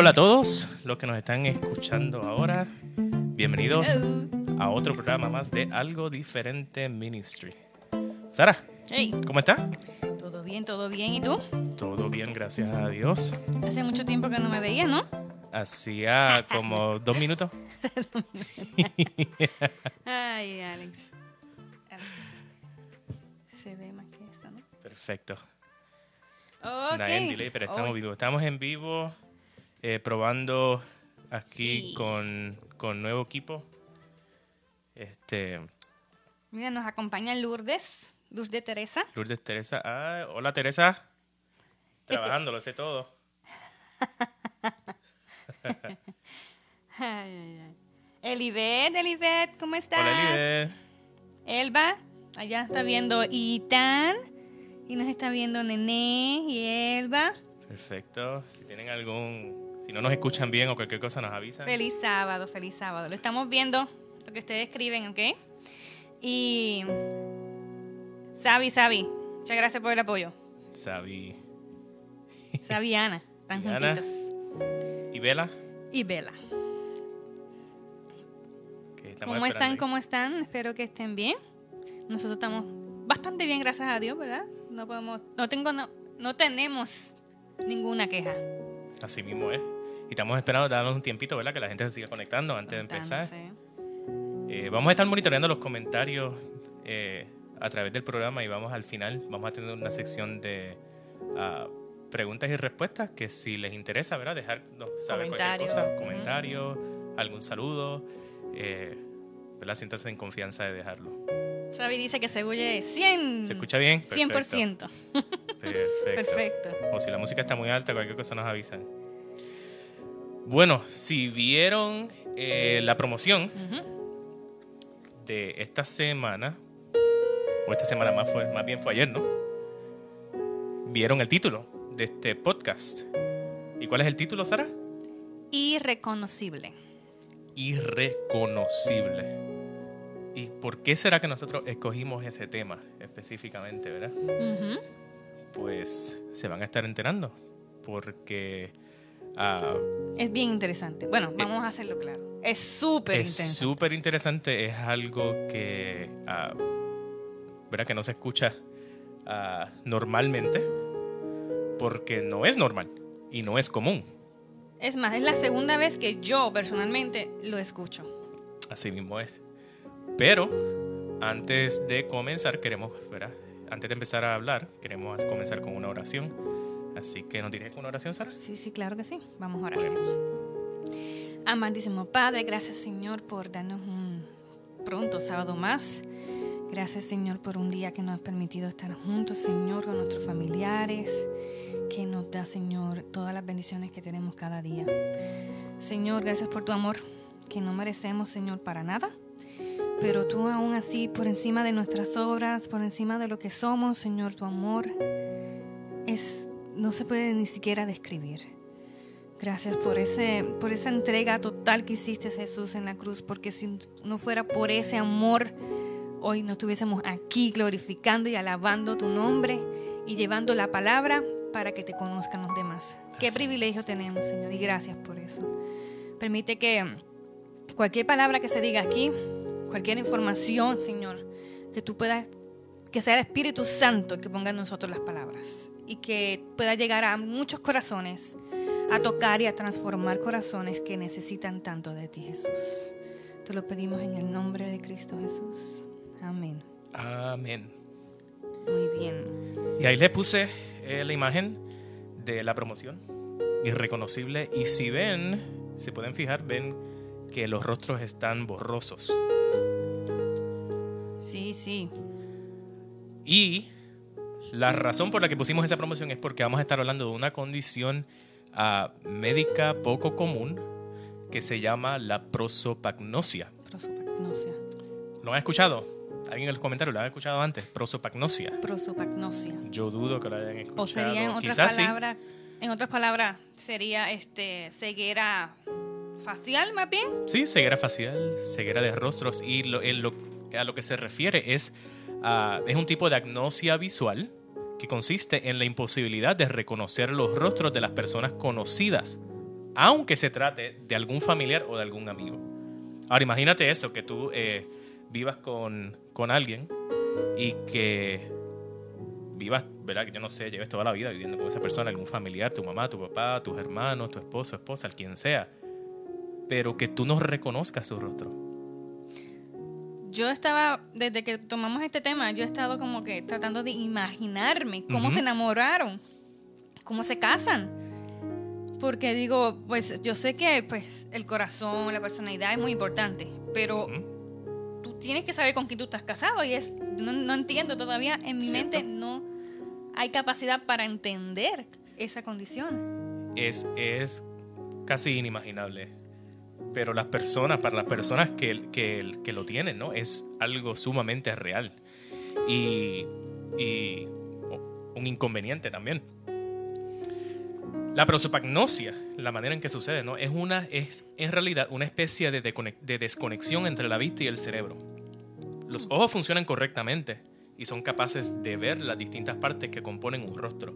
Hola a todos los que nos están escuchando ahora. Bienvenidos a otro programa más de Algo Diferente Ministry. Sara, Hey, ¿cómo estás? todo bien, todo bien. ¿Y tú? Todo bien, gracias a Dios. Hace mucho tiempo que no me veía, ¿no? Hacía como dos minutos. Ay, Alex. Alex. Se ve más que esta, ¿no? Perfecto. Ok. Nada en delay, pero estamos vivos. Estamos en vivo eh, probando aquí Sí. con, con nuevo equipo. Este, Mira, nos acompaña Lourdes, Lourdes Teresa. Lourdes Teresa. Ah, hola Teresa. Trabajando, lo sé todo. Elibet, Elibet, ¿cómo estás? Hola Elide. Elba, allá está viendo Itán. Y nos está viendo Nené y Elba. Perfecto. Si tienen algún, si no nos escuchan bien o cualquier cosa nos avisan. Feliz sábado, feliz sábado. Lo estamos viendo, lo que ustedes escriben, ¿ok? Y. Sabi, Sabi, muchas gracias por el apoyo. Sabi Sabi y Ana, están juntitos. y Vela. Y estamos ¿Cómo están? ahí. ¿Cómo están? Espero que estén bien. Nosotros estamos bastante bien, gracias a Dios, ¿verdad? No podemos, no tengo, no, no tenemos ninguna queja. Así mismo es. Y estamos esperando darnos un tiempito, ¿verdad? Que la gente se siga conectando antes de empezar. Eh, vamos a estar monitoreando los comentarios eh, a través del programa y vamos al final, vamos a tener una sección de ah, preguntas y respuestas que si les interesa, ¿verdad? Dejarnos saber cualquier Comentarios. cosa, Ujú. comentario, algún saludo, eh, ¿verdad? Siéntanse en confianza de dejarlo. Sabi dice que se oye 100. ¿Se escucha bien? 100%. Perfecto. Perfecto. Perfecto. O si la música está muy alta, cualquier cosa nos avisan. Bueno, si vieron eh, la promoción de esta semana, o esta semana más, fue, más bien fue ayer, ¿no? Vieron el título de este podcast. ¿Y cuál es el título, Sara? Irreconocible. Irreconocible. ¿Y por qué será que nosotros escogimos ese tema específicamente, verdad? Pues se van a estar enterando. Porque Es bien interesante. Bueno, vamos a hacerlo claro. Es súper es intenso. súper interesante. Es algo que, ah, ¿verdad? que no se escucha ah, normalmente. Porque no es normal y no es común. Es más, es la segunda vez que yo personalmente lo escucho. Así mismo es. Pero antes de comenzar, queremos, ¿verdad? Antes de empezar a hablar, queremos comenzar con una oración. Así que nos diriges con una oración, Sara. Sí, sí, claro que sí. Vamos a orar. Oremos. Amantísimo Padre, gracias Señor por darnos un pronto sábado más. Gracias Señor por un día que nos has permitido estar juntos, Señor, con nuestros familiares, que nos da Señor todas las bendiciones que tenemos cada día. Señor, gracias por tu amor, que no merecemos Señor para nada, pero tú aún así, por encima de nuestras obras, por encima de lo que somos, Señor, tu amor es, no se puede ni siquiera describir. Gracias por, ese, por esa entrega total que hiciste Jesús en la cruz, porque si no fuera por ese amor, hoy no estuviésemos aquí glorificando y alabando tu nombre y llevando la palabra para que te conozcan los demás. Qué privilegio tenemos, Señor, y gracias por eso. Permite que cualquier palabra que se diga aquí, cualquier información, Señor, que tú puedas, que sea el Espíritu Santo el que ponga en nosotros las palabras y que pueda llegar a muchos corazones a tocar y a transformar corazones que necesitan tanto de ti, Jesús. Te lo pedimos en el nombre de Cristo Jesús. Amén. Amén. Muy bien. Y ahí le puse eh, la imagen de la promoción. Irreconocible. Y si ven, se pueden fijar, ven que los rostros están borrosos. Sí, sí. Y la razón por la que pusimos esa promoción es porque vamos a estar hablando de una condición ah, médica poco común que se llama la prosopagnosia. Prosopagnosia. ¿Lo han escuchado? ¿Alguien en los comentarios lo han escuchado antes? Prosopagnosia. Prosopagnosia. Yo dudo que lo hayan escuchado. O sería en otras Quizás sí. palabras, en otras palabras, sería este ceguera facial más bien. Sí, ceguera facial, ceguera de rostros y lo, en lo- a lo que se refiere es, a- es un tipo de agnosia visual que consiste en la imposibilidad de reconocer los rostros de las personas conocidas aunque se trate de algún familiar o de algún amigo. Ahora imagínate eso, que tú eh, vivas con, con alguien y que vivas, ¿verdad? Que yo no sé, lleves toda la vida viviendo con esa persona, algún familiar, tu mamá, tu papá, tus hermanos, tu esposo, esposa, el quien sea, pero que tú no reconozcas su rostro. Yo estaba, desde que tomamos este tema, yo he estado como que tratando de imaginarme cómo se enamoraron, cómo se casan. Porque digo, pues yo sé que pues el corazón, la personalidad es muy importante, pero tú tienes que saber con quién tú estás casado y es no, entiendo todavía en mi mente no hay capacidad para entender esa condición. Es, es casi inimaginable. Pero las personas, para las personas que, que, que lo tienen, ¿no? Es algo sumamente real. Y, y un inconveniente también. La prosopagnosia, la manera en que sucede, ¿no? Es, una, es en realidad una especie de, de desconexión entre la vista y el cerebro. Los ojos funcionan correctamente, y son capaces de ver las distintas partes que componen un rostro.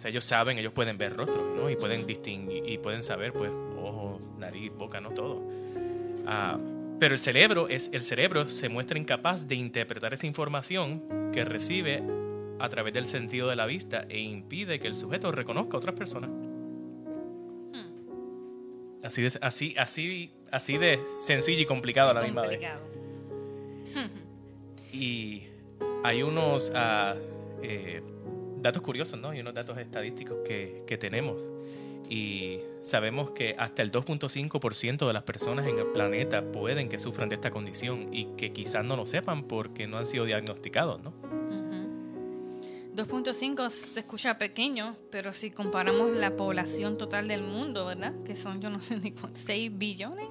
O sea, ellos saben, ellos pueden ver rostros, ¿no? Y pueden distinguir, y pueden saber, pues, ojo, nariz, boca, ¿no? Todo. Ah, pero el cerebro, es, el cerebro se muestra incapaz de interpretar esa información que recibe a través del sentido de la vista e impide que el sujeto reconozca a otras personas. Hmm. Así de, así, así, así de sencillo y complicado a la misma vez. Y hay unos ah, eh, datos curiosos, ¿no? Y unos datos estadísticos que, que tenemos. Y sabemos que hasta el 2.5% de las personas en el planeta pueden que sufran de esta condición y que quizás no lo sepan porque no han sido diagnosticados, ¿no? 2.5 se escucha pequeño, pero si comparamos la población total del mundo, ¿verdad? Que son, yo no sé ni cuántos, 6 billones.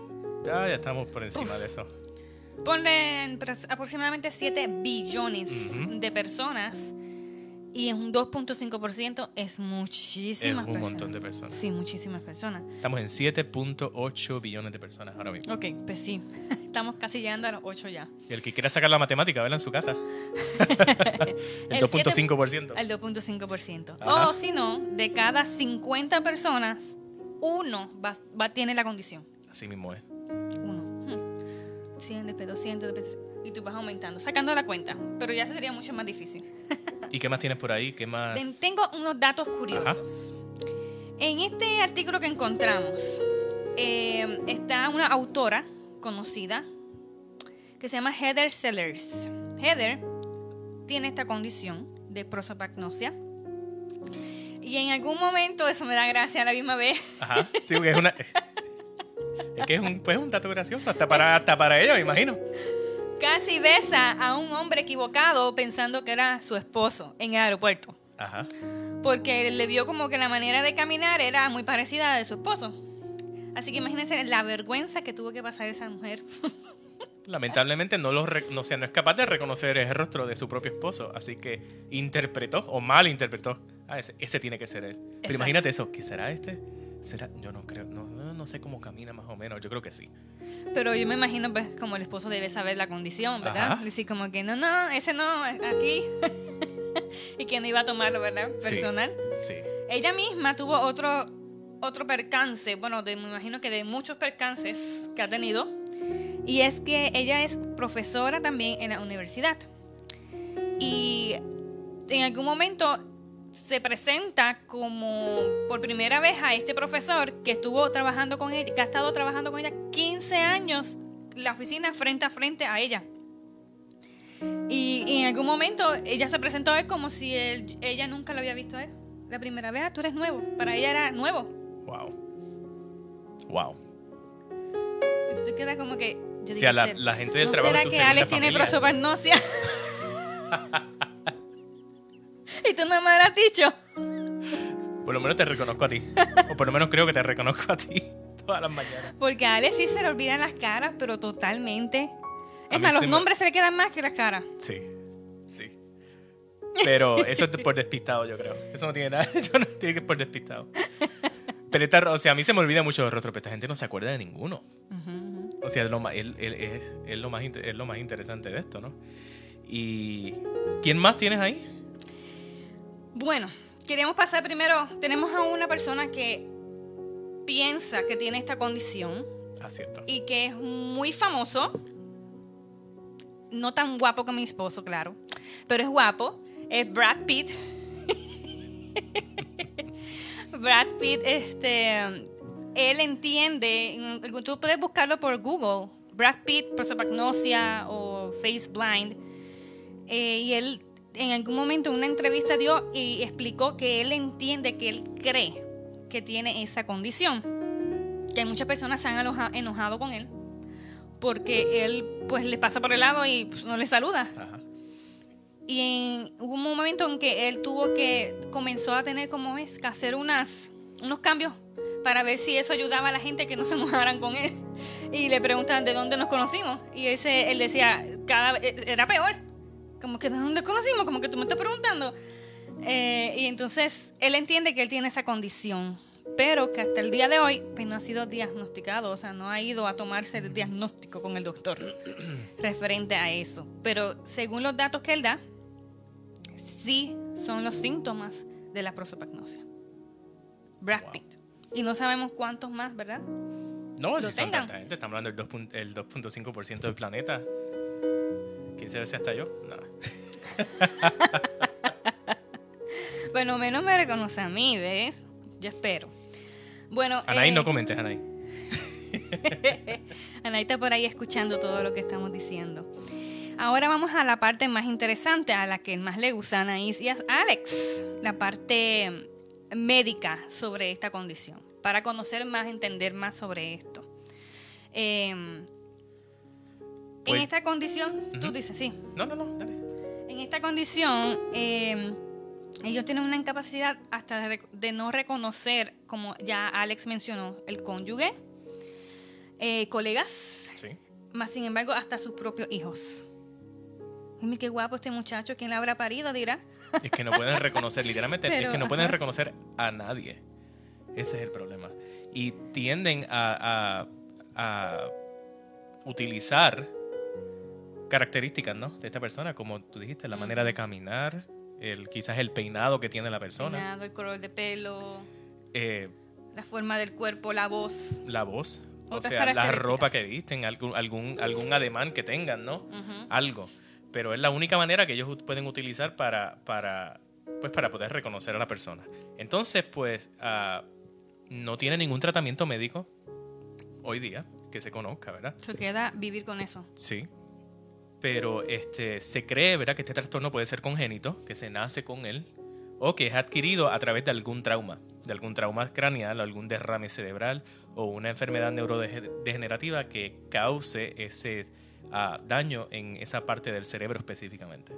Ya, ya estamos por encima de eso. Ponle aproximadamente 7 billones de personas y un 2.5% es muchísimas es un montón de personas. Sí, muchísimas personas. Estamos en 7.8 billones de personas ahora mismo. Ok, pues sí. Estamos casi llegando a los 8 ya. Y el que quiera sacar la matemática, vela en su casa. el 2.5%. El 2.5%. O si no, de cada 50 personas, uno va, va, tiene la condición. Así mismo es. 100, después 200, y tú vas aumentando, sacando la cuenta, pero ya sería mucho más difícil. ¿Y qué más tienes por ahí? ¿Qué más? Tengo unos datos curiosos. En este artículo que encontramos eh, está una autora conocida que se llama Heather Sellers. Heather tiene esta condición de prosopagnosia. Y en algún momento, eso me da gracia a la misma vez. Ajá, sí, porque es una, es que es un, pues, un dato gracioso, hasta para, hasta para ella, me imagino. Casi besa a un hombre equivocado pensando que era su esposo en el aeropuerto. Ajá. Porque le vio como que la manera de caminar era muy parecida a la de su esposo. Así que imagínense la vergüenza que tuvo que pasar esa mujer. Lamentablemente no, lo no, no es capaz de reconocer el rostro de su propio esposo, así que interpretó o mal interpretó. Ah, ese, ese tiene que ser él. Pero imagínate eso, ¿qué será este? ¿Será? Yo no creo, no, no sé cómo camina más o menos, yo creo que sí. Pero yo me imagino, pues, como el esposo debe saber la condición, ¿verdad? Decir como que, no, no, ese no, aquí. y que no iba a tomarlo, ¿verdad? Personal. Sí. Ella misma tuvo otro, otro percance, bueno, me imagino que de muchos percances que ha tenido. Y es que ella es profesora también en la universidad. Y en algún momento se presenta como por primera vez a este profesor que estuvo trabajando con ella, que ha estado trabajando con ella 15 años la oficina frente a frente a ella. Y, en algún momento ella se presentó a él como si ella nunca lo había visto a él. La primera vez, ah, tú eres nuevo. Para ella era nuevo. Wow. Wow. Tú quedas como que. Yo o sea, la, gente del trabajo. ¿Será que Alex tiene prosopagnosia? y tú no me has dicho. Por lo menos te reconozco a ti. O por lo menos creo que te reconozco a ti todas las mañanas. Porque a Alex sí se le olvidan las caras, pero totalmente. Es más, los nombres se le quedan más que las caras. Sí, sí. Pero eso es por despistado, yo creo. Eso no tiene nada. Yo no tiene que ser por despistado. Pero esta, o sea, a mí se me olvida mucho de rostros, pero esta gente no se acuerda de ninguno. O sea, es lo, más, es, lo más, es lo más interesante de esto, ¿no? ¿Y quién más tienes ahí? Bueno, queremos pasar primero, tenemos a una persona que piensa que tiene esta condición Ah, cierto. y que es muy famoso. No tan guapo como mi esposo, claro, pero es guapo. Es Brad Pitt. Brad Pitt, este, él entiende, tú puedes buscarlo por Google, Brad Pitt, prosopagnosia o face blind, eh, y él en algún momento en una entrevista dio y explicó que él entiende, que él cree que tiene esa condición. Que muchas personas se han aloja- enojado con él porque él pues le pasa por el lado y pues, no le saluda. Ajá. Y en- hubo un momento en que él tuvo que, comenzó a tener como es, que hacer unas, unos cambios para ver si eso ayudaba a la gente que no se enojaran con él. Y le preguntan de dónde nos conocimos. Y ese, él decía, cada vez- era peor. Como que de dónde conocimos, como que tú me estás preguntando. Eh, y entonces él entiende que él tiene esa condición, pero que hasta el día de hoy pues, no ha sido diagnosticado, o sea, no ha ido a tomarse el diagnóstico con el doctor referente a eso. Pero según los datos que él da, sí son los síntomas de la prosopagnosia. Brad Wow. Pitt. Y no sabemos cuántos más, ¿verdad? No, si son tanta gente, estamos hablando del 2 pun- el 2.5% del planeta. 15 veces hasta yo. Nada. Bueno, menos me reconoce a mí, ¿ves? Yo espero. Bueno, Anaí, eh, no comentes, Anaí. Anaí está por ahí escuchando todo lo que estamos diciendo. Ahora vamos a la parte más interesante, a la que más le gusta a Anaís y a Alex, la parte médica sobre esta condición, para conocer más, entender más sobre esto. Eh, en Pues- esta condición, tú dices, sí, No, no, no, dale. en esta condición, eh, ellos tienen una incapacidad hasta de, no reconocer, como ya Alex mencionó, el cónyuge, eh, colegas, Sí. más sin embargo, hasta sus propios hijos. Dime qué guapo este muchacho, ¿quién le habrá parido? Dirá. Es que no pueden reconocer, literalmente, es que no pueden ajá. reconocer a nadie. Ese es el problema. Y tienden a, a- a utilizar características, ¿no? De esta persona, como tú dijiste, la manera de caminar, el, quizás el peinado que tiene la persona, Peinado, el color de pelo, eh, la forma del cuerpo, la voz. la voz, o sea, la ropa que visten, algún, algún, algún ademán que tengan, ¿no? Algo. Pero es la única manera que ellos pueden utilizar para, para, pues, para poder reconocer a la persona. Entonces, pues, ah, no tiene ningún tratamiento médico hoy día que se conozca, ¿verdad? Se queda vivir con eso. Sí. Pero este, se cree, ¿verdad?, que este trastorno puede ser congénito, que se nace con él, o que es adquirido a través de algún trauma, de algún trauma craneal, algún derrame cerebral o una enfermedad neurodegenerativa que cause ese ah, daño en esa parte del cerebro específicamente,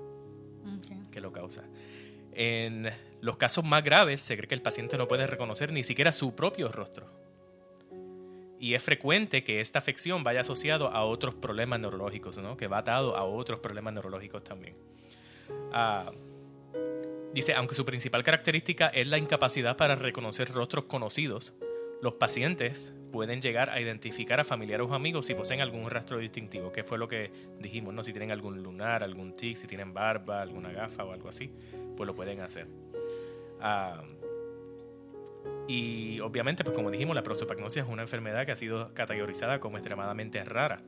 que lo causa. En los casos más graves se cree que el paciente no puede reconocer ni siquiera su propio rostro. Y es frecuente que esta afección vaya asociado a otros problemas neurológicos, ¿no? que va atado a otros problemas neurológicos también. Ah, dice, aunque su principal característica es la incapacidad para reconocer rostros conocidos, los pacientes pueden llegar a identificar a familiares o amigos si poseen algún rastro distintivo, que fue lo que dijimos, ¿no? si tienen algún lunar, algún tic, si tienen barba, alguna gafa o algo así, pues lo pueden hacer. Ah, y obviamente, pues como dijimos, la prosopagnosia es una enfermedad que ha sido categorizada como extremadamente rara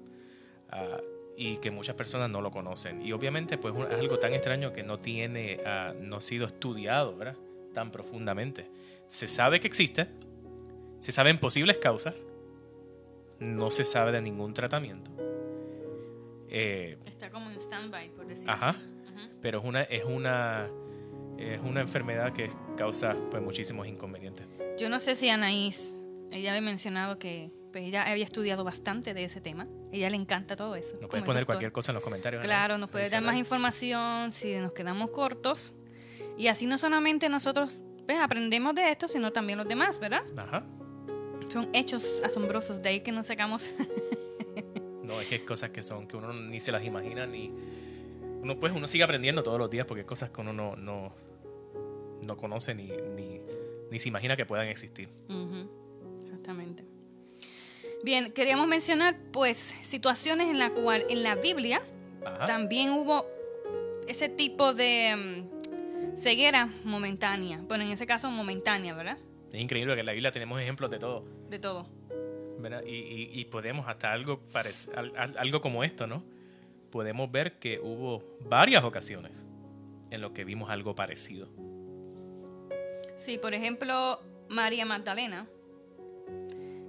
ah, y que muchas personas no lo conocen. Y obviamente, pues es algo tan extraño que no tiene, ah, no ha sido estudiado, ¿verdad? Tan profundamente. Se sabe que existe, se saben posibles causas, no se sabe de ningún tratamiento. Eh, Está como en stand-by, por decirlo Ajá. así. Pero es una, es una, es una enfermedad que causa pues, muchísimos inconvenientes. Yo no sé si Anaís, ella había mencionado que pues, ella había estudiado bastante de ese tema. Ella le encanta todo eso. Nos puedes poner doctor. cualquier cosa en los comentarios. Claro, nos puede dar más información si nos quedamos cortos. Y así no solamente nosotros pues, aprendemos de esto, sino también los demás, ¿verdad? Ajá. Son hechos asombrosos, de ahí que nos sacamos. No, es que hay cosas que son que uno ni se las imagina ni uno pues uno sigue aprendiendo todos los días porque hay cosas que uno no no, no conoce ni, ni, ni se imagina que puedan existir. Exactamente. Bien, queríamos mencionar pues situaciones en la cual en la Biblia Ajá. también hubo ese tipo de mm, ceguera momentánea. Bueno, en ese caso momentánea, ¿verdad? Es increíble que en la Biblia tenemos ejemplos de todo. De todo. Y, y- y podemos hasta algo, algo como esto, ¿no? Podemos ver que hubo varias ocasiones en lo que vimos algo parecido. Sí, por ejemplo, María Magdalena.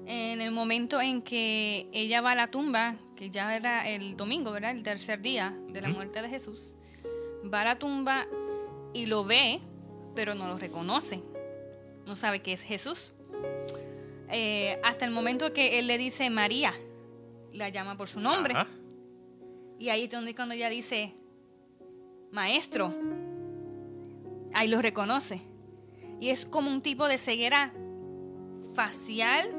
En el momento en que ella va a la tumba, que ya era el domingo, ¿verdad? El tercer día de la muerte de Jesús, va a la tumba y lo ve, pero no lo reconoce. No sabe que es Jesús. Eh, hasta el momento que él le dice María, la llama por su nombre. Ajá. Y ahí es donde cuando ella dice, maestro, ahí lo reconoce. Y es como un tipo de ceguera facial,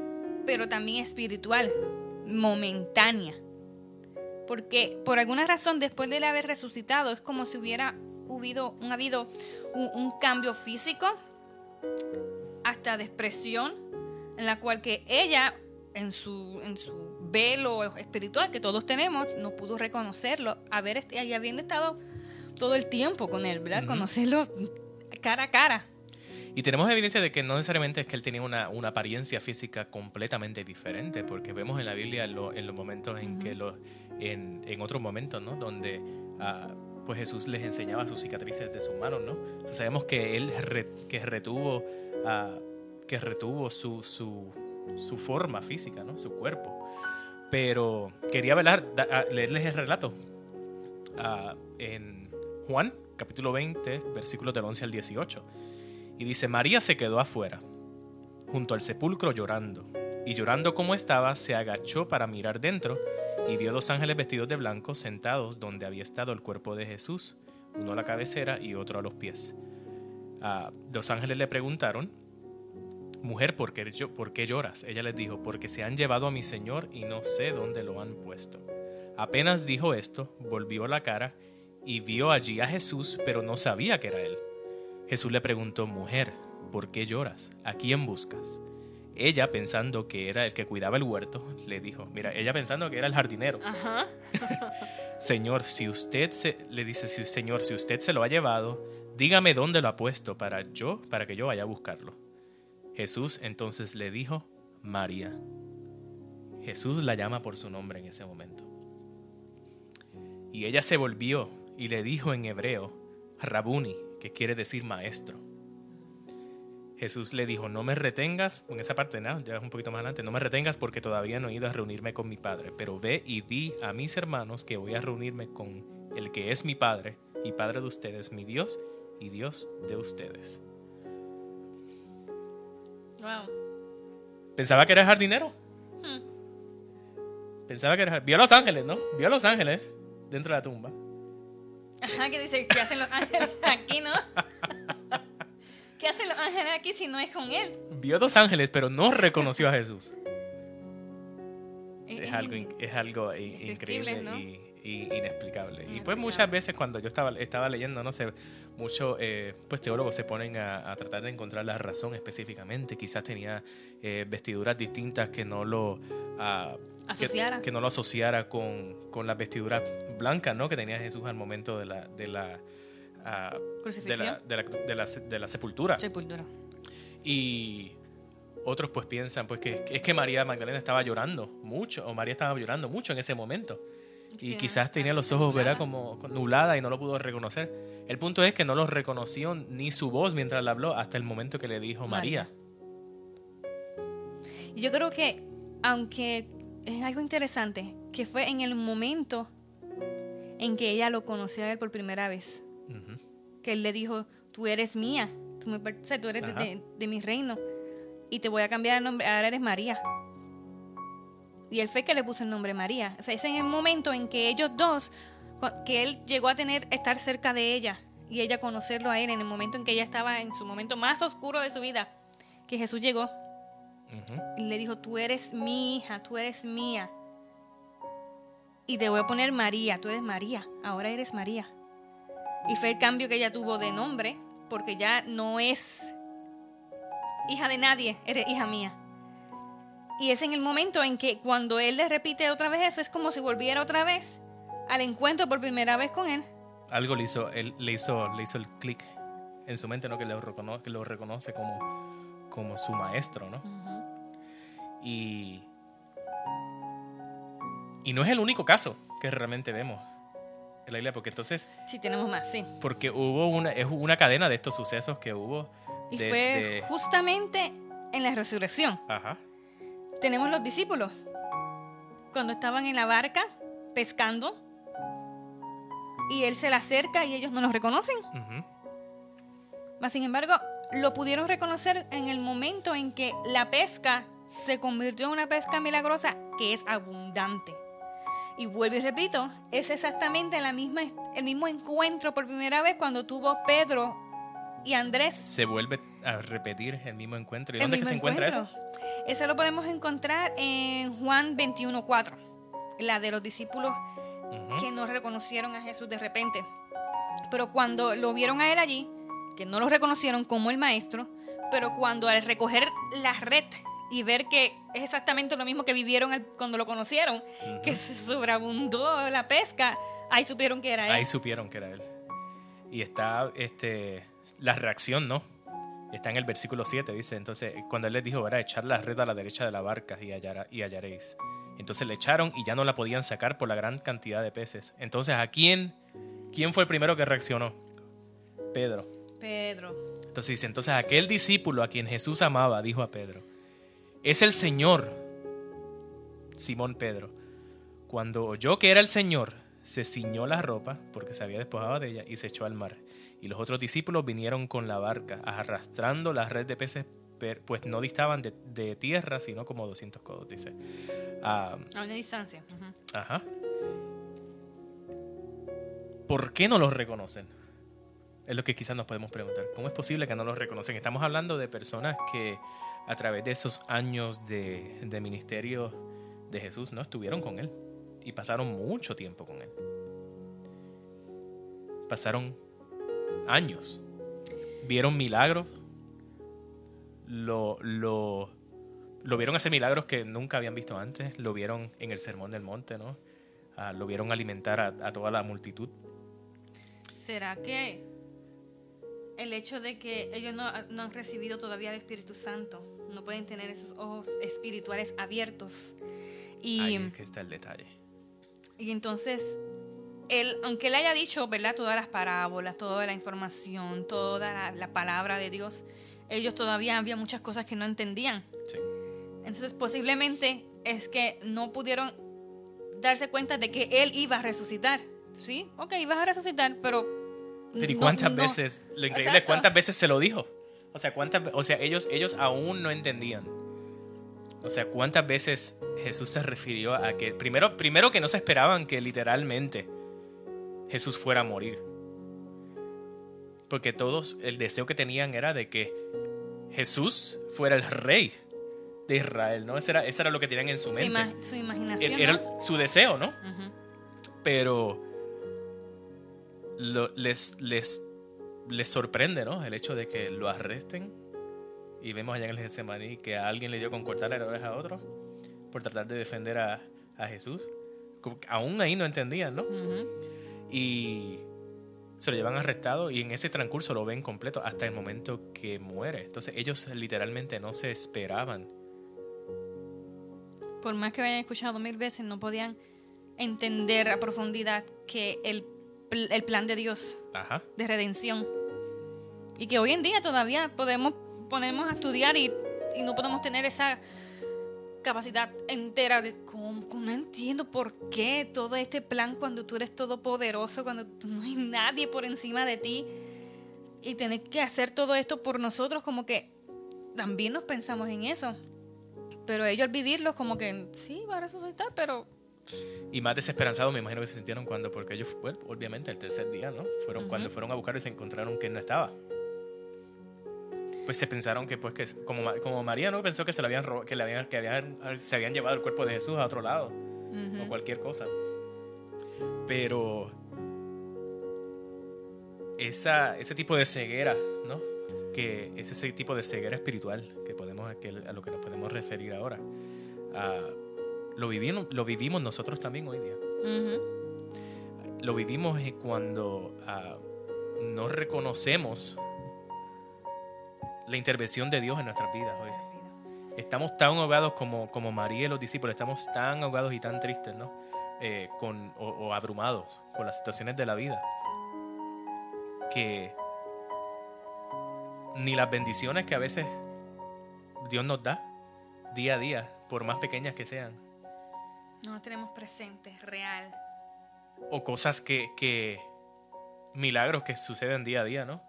pero también espiritual, momentánea. Porque por alguna razón, después de él haber resucitado, es como si hubiera habido un, habido un, un cambio físico, hasta de expresión, en la cual que ella, en su, en su velo espiritual que todos tenemos, no pudo reconocerlo, haber habiendo estado todo el tiempo con él, ¿verdad? Conocerlo cara a cara. Y tenemos evidencia de que no necesariamente es que él tenía una, una apariencia física completamente diferente, porque vemos en la Biblia lo- en los momentos en que los, en, en otros momentos, ¿no? Donde ah, pues Jesús les enseñaba sus cicatrices de sus manos, ¿no? Entonces sabemos que él re- que retuvo, ah, que retuvo su, su, su forma física, ¿no? Su cuerpo. Pero quería velar, da- leerles el relato ah, en Juan, capítulo 20, versículos del 11 al 18. Y dice, María se quedó afuera, junto al sepulcro llorando. Y llorando como estaba, se agachó para mirar dentro y vio dos ángeles vestidos de blanco sentados donde había estado el cuerpo de Jesús, uno a la cabecera y otro a los pies. Ah, los ángeles le preguntaron, Mujer, ¿por qué, ¿por qué lloras? Ella les dijo, porque se han llevado a mi Señor y no sé dónde lo han puesto. Apenas dijo esto, volvió la cara y vio allí a Jesús, pero no sabía que era él. Jesús le preguntó, mujer, ¿por qué lloras? ¿A quién buscas? Ella, pensando que era el que cuidaba el huerto, le dijo, mira, ella pensando que era el jardinero, Ajá. Señor, si usted se, le dice, si, Señor, si usted se lo ha llevado, dígame dónde lo ha puesto para yo, para que yo vaya a buscarlo. Jesús entonces le dijo, María. Jesús la llama por su nombre en ese momento. Y ella se volvió y le dijo en hebreo, Rabuni, que quiere decir maestro. Jesús le dijo, no me retengas, en esa parte, ¿no? ya es un poquito más adelante, no me retengas porque todavía no he ido a reunirme con mi Padre, pero ve y di a mis hermanos que voy a reunirme con el que es mi Padre y Padre de ustedes, mi Dios y Dios de ustedes. Wow. Pensaba que era jardinero. Pensaba que era... Vio a los ángeles, ¿no? Vio a los ángeles dentro de la tumba. Ajá, que dice, ¿qué hacen los ángeles aquí, no? ¿Qué hacen los ángeles aquí si no es con él? Vio dos ángeles, pero no reconoció a Jesús. Es algo, es algo increíble ¿no? y, y inexplicable. Y pues muchas veces cuando yo estaba, estaba leyendo, no sé, muchos eh, pues teólogos se ponen a, a tratar de encontrar la razón específicamente. Quizás tenía eh, vestiduras distintas que no lo... que- Asociara. Que, no lo asociara con, con las vestiduras blancas ¿no? que tenía Jesús al momento de la, de la, ah, de Crucifixión. la, de la, de la- de la sepultura. Sepultura. Y otros pues piensan pues que es que María Magdalena estaba llorando mucho, o María estaba llorando mucho en ese momento. Y quizás tenía los ojos, ¿verdad? Como nublada y no lo pudo reconocer. El punto es que no lo reconoció ni su voz mientras le habló hasta el momento que le dijo María. Yo creo que, aunque es algo interesante, que fue en el momento en que ella lo conoció a él por primera vez, que él le dijo, tú eres mía, tú, me o sea, tú eres de, de- de mi reino, y te voy a cambiar el nombre, ahora eres María. Y él fue que le puso el nombre María. O sea, ese es el momento en que ellos dos, que él llegó a tener, estar cerca de ella, y ella conocerlo a él, en el momento en que ella estaba en su momento más oscuro de su vida, que Jesús llegó Y le dijo, tú eres mi hija, tú eres mía. Y te voy a poner María, tú eres María, ahora eres María. Y fue el cambio que ella tuvo de nombre, porque ya no es hija de nadie, eres hija mía. Y es en el momento en que cuando él le repite otra vez eso, es como si volviera otra vez al encuentro por primera vez con él. Algo le hizo, él, le hizo, le hizo el clic en su mente, ¿no? Que lo reconoce, que lo reconoce como, como su maestro, ¿no? Y, y no es el único caso que realmente vemos en la Biblia, porque entonces... Sí, tenemos más, sí. Porque hubo una, es una cadena de estos sucesos que hubo. Y de- fue de- justamente en la resurrección. Ajá. Tenemos los discípulos. Cuando estaban en la barca pescando. Y él se le acerca y ellos no los reconocen. ujú, Mas, sin embargo, lo pudieron reconocer en el momento en que la pesca se convirtió en una pesca milagrosa que es abundante. Y vuelvo y repito, es exactamente la misma, el mismo encuentro por primera vez cuando tuvo Pedro y Andrés. Se vuelve a repetir el mismo encuentro. ¿Y dónde es que se mismo encuentra encuentro. eso? Eso lo podemos encontrar en Juan 21.4, la de los discípulos que no reconocieron a Jesús de repente. Pero cuando lo vieron a él allí, que no lo reconocieron como el maestro, pero cuando al recoger la red y ver que es exactamente lo mismo que vivieron cuando lo conocieron, que se sobreabundó la pesca, ahí supieron que era él. Ahí supieron que era él. Y está este, la reacción, ¿no? Está en el versículo 7, dice. Entonces, cuando él les dijo, verá, echar la red a la derecha de la barca y, hallará- y hallaréis. Entonces le echaron y ya no la podían sacar por la gran cantidad de peces. Entonces, ¿a quién, quién fue el primero que reaccionó? Pedro. Pedro. Entonces dice, entonces aquel discípulo a quien Jesús amaba, dijo a Pedro, es el Señor, Simón Pedro. Cuando oyó que era el Señor, se ciñó la ropa, porque se había despojado de ella, y se echó al mar. Y los otros discípulos vinieron con la barca, arrastrando la red de peces, pues no distaban de, de tierra, sino como 200 codos, dice. Ah, A una distancia. Ajá. ¿Por qué no los reconocen? Es lo que quizás nos podemos preguntar. ¿Cómo es posible que no los reconocen? Estamos hablando de personas que a través de esos años de, de ministerio de Jesús no estuvieron con Él y pasaron mucho tiempo con Él. Pasaron años. Vieron milagros. Lo, lo, vieron hacer milagros que nunca habían visto antes. Lo vieron en el Sermón del Monte, ¿no? Ah, lo vieron alimentar a, a toda la multitud. ¿Será que el hecho de que ellos no, no han recibido todavía el Espíritu Santo, no pueden tener esos ojos espirituales abiertos? Y, Ahí es que está el detalle. y entonces, él, aunque él haya dicho, ¿verdad? Todas las parábolas, toda la información, toda la, la palabra de Dios, ellos todavía había muchas cosas que no entendían. Sí. Entonces, posiblemente es que no pudieron darse cuenta de que él iba a resucitar. ¿Sí? Ok, ibas a resucitar, pero... Pero ¿y cuántas no- veces? Lo increíble es cuántas veces se lo dijo. O sea, cuántas, o sea, ellos, ellos aún no entendían. O sea, cuántas veces Jesús se refirió a que primero, primero que no se esperaban que literalmente Jesús fuera a morir. Porque todos el deseo que tenían era de que Jesús fuera el rey de Israel, ¿no? Eso era, eso era lo que tenían en su Su, mente. ima- su imaginación. Era ¿no? su deseo, ¿no? Pero lo- les, les, les sorprende, ¿no? El hecho de que lo arresten y vemos allá en el Getsemaní que a alguien le dio con cortar la oreja a otro por tratar de defender a, a Jesús. Aún ahí no entendían, ¿no? Y se lo llevan arrestado y en ese transcurso lo ven completo hasta el momento que muere. Entonces ellos literalmente no se esperaban. Por más que hayan escuchado mil veces, no podían entender a profundidad que el, el plan de Dios Ajá. de redención y que hoy en día todavía podemos ponernos a estudiar y, y no podemos tener esa capacidad entera de cómo no entiendo por qué todo este plan cuando tú eres todopoderoso, cuando no hay nadie por encima de ti y tener que hacer todo esto por nosotros como que también nos pensamos en eso. Pero ellos al vivirlo como que sí, va a resucitar, pero Y más desesperanzados me imagino que se sintieron cuando, porque ellos, bueno, obviamente el tercer día, ¿no? Fueron cuando fueron a buscar y se encontraron que él no estaba. Pues se pensaron que, pues, que como, como María, ¿no? Pensó que se, lo habían, rob- que, le habían, que habían, se habían llevado el cuerpo de Jesús a otro lado o cualquier cosa. Pero esa, ese tipo de ceguera, ¿no? Que es ese tipo de ceguera espiritual que podemos, que a lo que nos podemos referir ahora. Ah, lo, vivimos, lo vivimos nosotros también hoy día. Lo vivimos cuando ah, no reconocemos la intervención de Dios en nuestras vidas hoy. Estamos tan ahogados como, como María y los discípulos, estamos tan ahogados y tan tristes, ¿no? Eh, con, o, abrumados con las situaciones de la vida, que ni las bendiciones que a veces Dios nos da día a día, por más pequeñas que sean. No las tenemos presentes, real. O cosas que, que, milagros que suceden día a día, ¿no?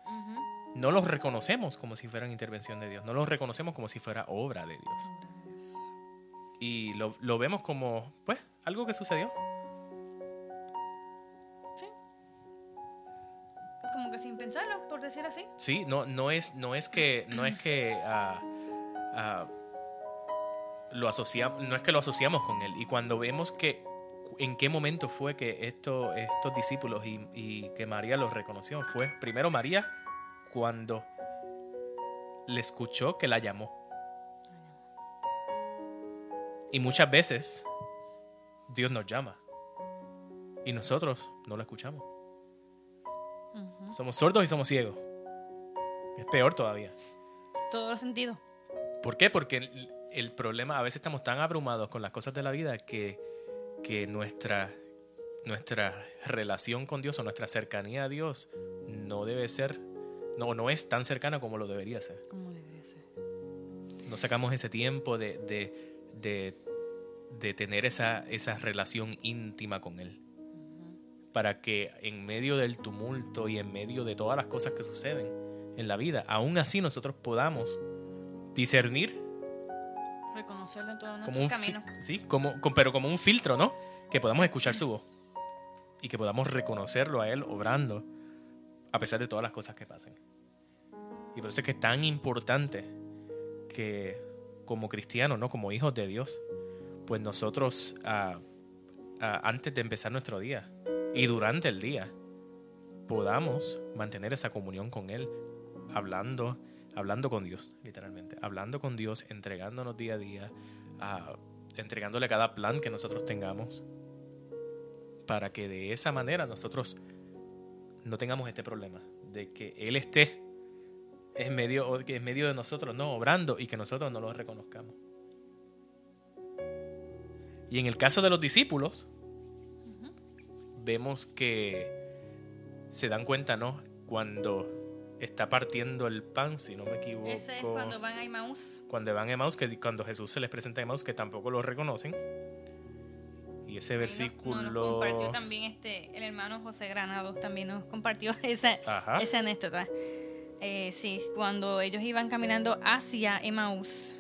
No los reconocemos como si fueran intervención de Dios, no los reconocemos como si fuera obra de Dios. Y lo, lo vemos como, pues, algo que sucedió. Sí. Como que sin pensarlo, por decir así. Sí, no, no es, no es que, no es que ah, ah, lo asociamos, no es que lo asociamos con él. Y cuando vemos que en qué momento fue que esto, estos discípulos y, y que María los reconoció, fue primero María cuando le escuchó que la llamó. Y muchas veces Dios nos llama y nosotros no lo escuchamos. Somos sordos y somos ciegos. Es peor todavía. Todo los sentido. ¿Por qué? Porque el, problema, a veces estamos tan abrumados con las cosas de la vida que, que nuestra, nuestra relación con Dios o nuestra cercanía a Dios no debe ser, no, no es tan cercana como lo debería ser. Como debería ser. No sacamos ese tiempo de, de de tener esa, esa relación íntima con Él. Para que en medio del tumulto y en medio de todas las cosas que suceden en la vida, aún así nosotros podamos discernir. Reconocerlo en todos nuestros caminos. Sí, como, pero como un filtro, ¿no? Que podamos escuchar su voz y que podamos reconocerlo a Él obrando a pesar de todas las cosas que pasen. Y por eso es que es tan importante que como cristianos, ¿no? como hijos de Dios, pues nosotros ah, ah, antes de empezar nuestro día y durante el día podamos mantener esa comunión con Él, hablando, hablando con Dios, literalmente, hablando con Dios, entregándonos día a día, uh, entregándole cada plan que nosotros tengamos, para que de esa manera nosotros no tengamos este problema de que Él esté en medio, en medio de nosotros, no obrando y que nosotros no lo reconozcamos. Y en el caso de los discípulos, vemos que se dan cuenta, ¿no? Cuando está partiendo el pan, si no me equivoco. Ese es cuando van a Emmaus. Cuando van a Emmaus, que cuando Jesús se les presenta a Emmaus, que tampoco lo reconocen. Y ese versículo. Nos, compartió también este, el hermano José Granados, también nos compartió esa, esa anécdota. Eh, sí, cuando ellos iban caminando hacia Emmaus.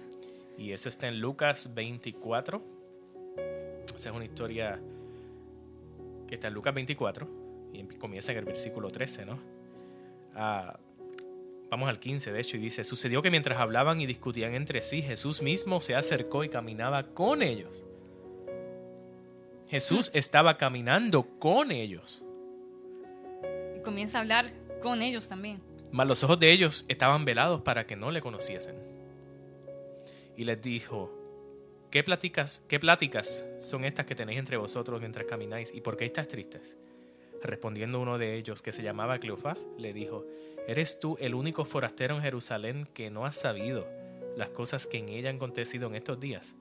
Y eso está en Lucas 24 esa es una historia que está en Lucas 24 y comienza en el versículo 13, ¿no? Ah, vamos al 15, de hecho, y dice, sucedió que mientras hablaban y discutían entre sí, Jesús mismo se acercó y caminaba con ellos. Jesús estaba caminando con ellos. Y comienza a hablar con ellos también. Mas los ojos de ellos estaban velados para que no le conociesen. Y les dijo, ¿Qué pláticas, ¿Qué pláticas son estas que tenéis entre vosotros mientras camináis y por qué estáis tristes? Respondiendo uno de ellos, que se llamaba Cleofás, le dijo, ¿eres tú el único forastero en Jerusalén que no has sabido las cosas que en ella han acontecido en estos días?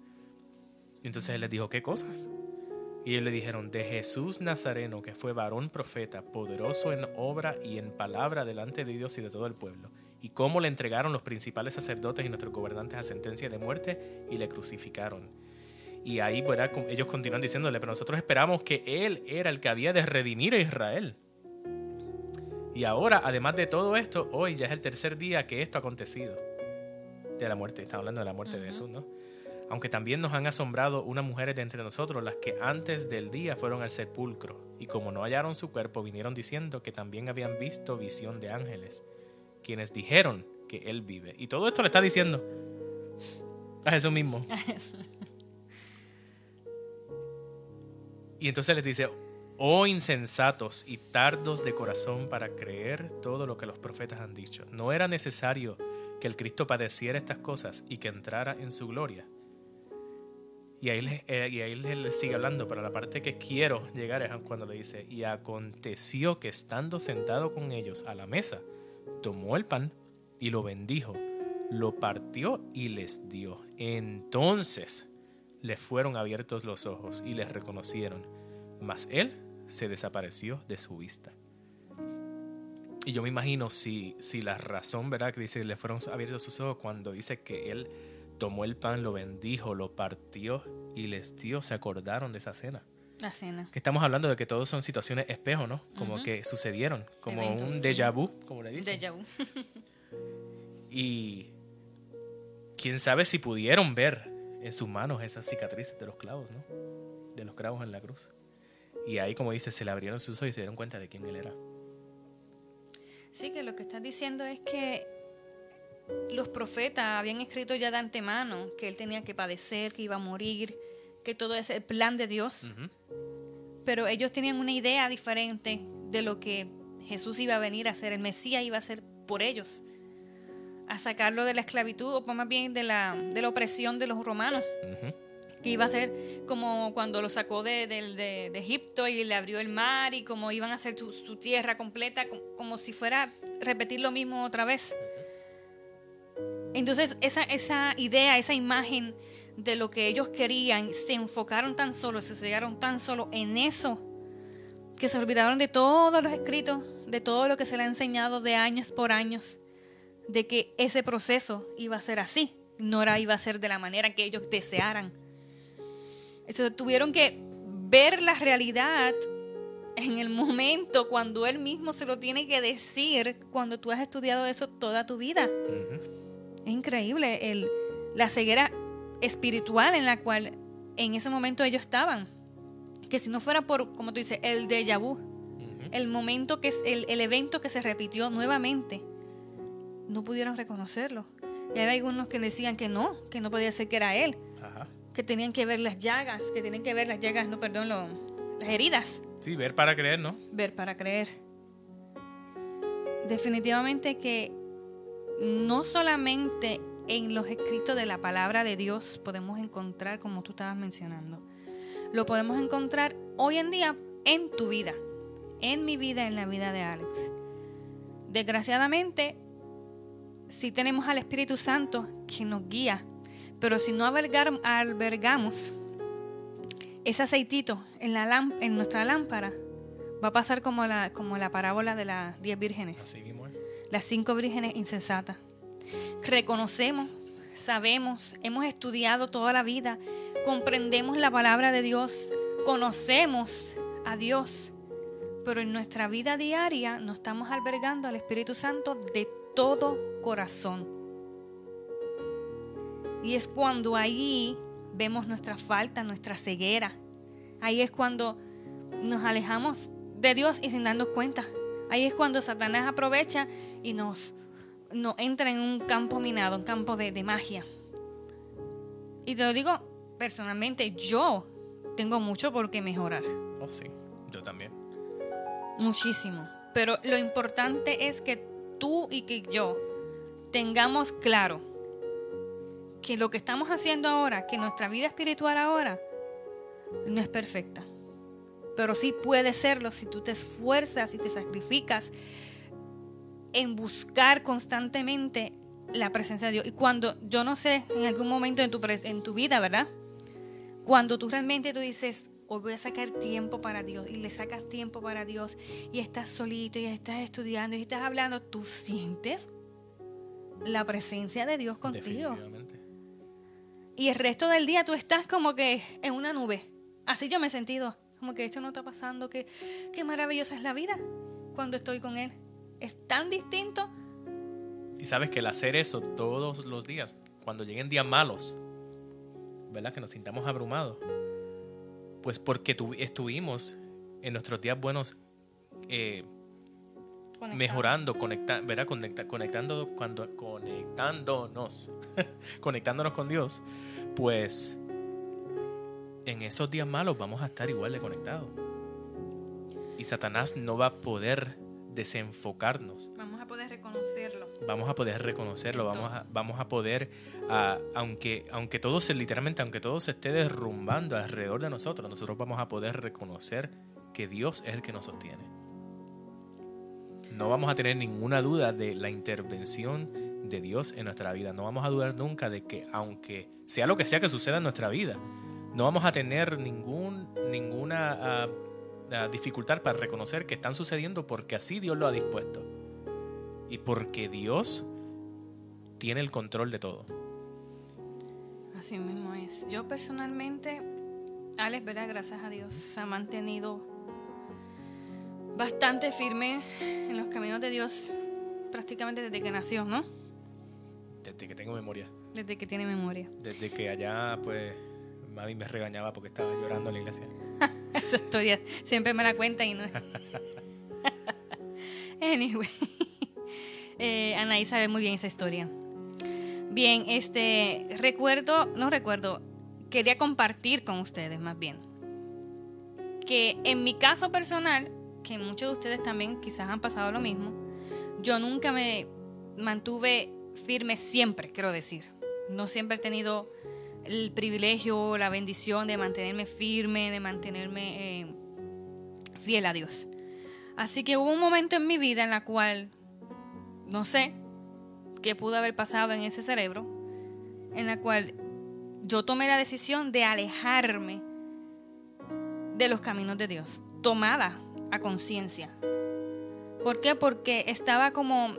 Y entonces él les dijo, ¿qué cosas? Y ellos le dijeron, de Jesús Nazareno, que fue varón profeta, poderoso en obra y en palabra delante de Dios y de todo el pueblo y cómo le entregaron los principales sacerdotes y nuestros gobernantes a sentencia de muerte y le crucificaron. Y ahí ellos continúan diciéndole, pero nosotros esperamos que Él era el que había de redimir a Israel. Y ahora, además de todo esto, hoy ya es el tercer día que esto ha acontecido. De la muerte, está hablando de la muerte de Jesús, ¿no? Aunque también nos han asombrado unas mujeres de entre nosotros, las que antes del día fueron al sepulcro, y como no hallaron su cuerpo, vinieron diciendo que también habían visto visión de ángeles quienes dijeron que Él vive. Y todo esto le está diciendo a Jesús mismo. y entonces les dice, oh insensatos y tardos de corazón para creer todo lo que los profetas han dicho. No era necesario que el Cristo padeciera estas cosas y que entrara en su gloria. Y ahí, eh, y ahí le sigue hablando, pero la parte que quiero llegar es cuando le dice, y aconteció que estando sentado con ellos a la mesa, tomó el pan y lo bendijo, lo partió y les dio. Entonces les fueron abiertos los ojos y les reconocieron, mas él se desapareció de su vista. Y yo me imagino si, si la razón, ¿verdad? Que dice, le fueron abiertos sus ojos cuando dice que él tomó el pan, lo bendijo, lo partió y les dio, se acordaron de esa cena. La cena. Que estamos hablando de que todos son situaciones espejo, ¿no? Como Ujú. que sucedieron, como Eventos, un déjà vu, como le dicen. Déjà vu. Y quién sabe si pudieron ver en sus manos esas cicatrices de los clavos, ¿no? De los clavos en la cruz. Y ahí, como dice, se le abrieron sus ojos y se dieron cuenta de quién él era. Sí, que lo que estás diciendo es que los profetas habían escrito ya de antemano que él tenía que padecer, que iba a morir, que todo es el plan de Dios. Pero ellos tenían una idea diferente de lo que Jesús iba a venir a hacer, el Mesías iba a hacer por ellos, a sacarlo de la esclavitud o más bien de la, de la opresión de los romanos. Que iba a ser como cuando lo sacó de, de- de- de Egipto y le abrió el mar y como iban a hacer su, su tierra completa, co- como, si fuera repetir lo mismo otra vez. Entonces esa, esa idea, esa imagen de lo que ellos querían, se enfocaron tan solo, se cegaron tan solo en eso, que se olvidaron de todos los escritos, de todo lo que se le ha enseñado de años por años, de que ese proceso iba a ser así, no era, iba a ser de la manera que ellos desearan. Entonces tuvieron que ver la realidad en el momento cuando él mismo se lo tiene que decir cuando tú has estudiado eso toda tu vida. Ujú. Es increíble el, la ceguera espiritual en la cual en ese momento ellos estaban. Que si no fuera por, como tú dices, el déjà vu, Ujú. el momento que es el, el evento que se repitió nuevamente, no pudieron reconocerlo. Y había algunos que decían que no, que no podía ser que era él, Ajá. que tenían que ver las llagas, que tenían que ver las llagas, no, perdón, lo- las heridas, Sí, ver para creer, ¿no? ver para creer. Definitivamente que no solamente en los escritos de la palabra de Dios podemos encontrar, como tú estabas mencionando, lo podemos encontrar hoy en día en tu vida, en mi vida, en la vida de Alex. Desgraciadamente, si tenemos al Espíritu Santo que nos guía, pero si no albergamos ese aceitito en, nuestra lámpara, va a pasar como la, como la parábola de las diez vírgenes. Las cinco vírgenes insensatas. Reconocemos, sabemos, hemos estudiado toda la vida, comprendemos la palabra de Dios, conocemos a Dios, pero en nuestra vida diaria no estamos albergando al Espíritu Santo de todo corazón. Y es cuando ahí vemos nuestra falta, nuestra ceguera. Ahí es cuando nos alejamos de Dios y sin darnos cuenta. Ahí es cuando Satanás aprovecha y nos, nos entra en un campo minado, un campo de, de magia. Y te lo digo personalmente, yo tengo mucho por qué mejorar, Oh, sí. Yo también. muchísimo. Pero lo importante es que tú y que yo tengamos claro que lo que estamos haciendo ahora, que nuestra vida espiritual ahora, no es perfecta. Pero sí puede serlo si tú te esfuerzas y te sacrificas en buscar constantemente la presencia de Dios. Y cuando, yo no sé, en algún momento en tu, en tu vida, ¿verdad? Cuando tú realmente tú dices, hoy voy a sacar tiempo para Dios y le sacas tiempo para Dios y estás solito y estás estudiando y estás hablando, tú sientes la presencia de Dios contigo. Y el resto del día tú estás como que en una nube. Así yo me he sentido. Como que esto no está pasando. Que, qué maravillosa es la vida cuando estoy con Él. Es tan distinto. Y sabes que el hacer eso todos los días, cuando lleguen días malos, ¿verdad? Que nos sintamos abrumados, pues porque tu- estuvimos en nuestros días buenos eh, conectado. mejorando, conecta, ¿verdad? Conecta- conectando, cuando, conectándonos, conectándonos con Dios, pues en esos días malos vamos a estar igual de conectados. Y Satanás no va a poder desenfocarnos. Vamos a poder reconocerlo. Vamos a poder reconocerlo, vamos a, vamos a poder, aunque, aunque todo se, literalmente, aunque todo se esté derrumbando alrededor de nosotros, nosotros vamos a poder reconocer que Dios es el que nos sostiene. No vamos a tener ninguna duda de la intervención de Dios en nuestra vida. No vamos a dudar nunca de que aunque sea lo que sea que suceda en nuestra vida, no vamos a tener ningún, ninguna ah, ah, dificultad para reconocer que están sucediendo porque así Dios lo ha dispuesto. Y porque Dios tiene el control de todo. Así mismo es. Yo personalmente, Alex, verá, gracias a Dios, se ha mantenido bastante firme en los caminos de Dios prácticamente desde que nació, ¿no? Desde que tengo memoria. Desde que tiene memoria. Desde que allá, pues, mami me regañaba porque estaba llorando en la iglesia. Esa historia siempre me la cuenta y no. anyway, eh, Anaí sabe muy bien esa historia. Bien, este, recuerdo, no recuerdo, quería compartir con ustedes más bien, que en mi caso personal, que muchos de ustedes también quizás han pasado lo mismo, yo nunca me mantuve firme siempre, quiero decir. No siempre he tenido el privilegio, la bendición de mantenerme firme, de mantenerme eh, fiel a Dios. Así que hubo un momento en mi vida en la cual, no sé qué pudo haber pasado en ese cerebro, en la cual yo tomé la decisión de alejarme de los caminos de Dios, tomada a conciencia. ¿Por qué? Porque estaba como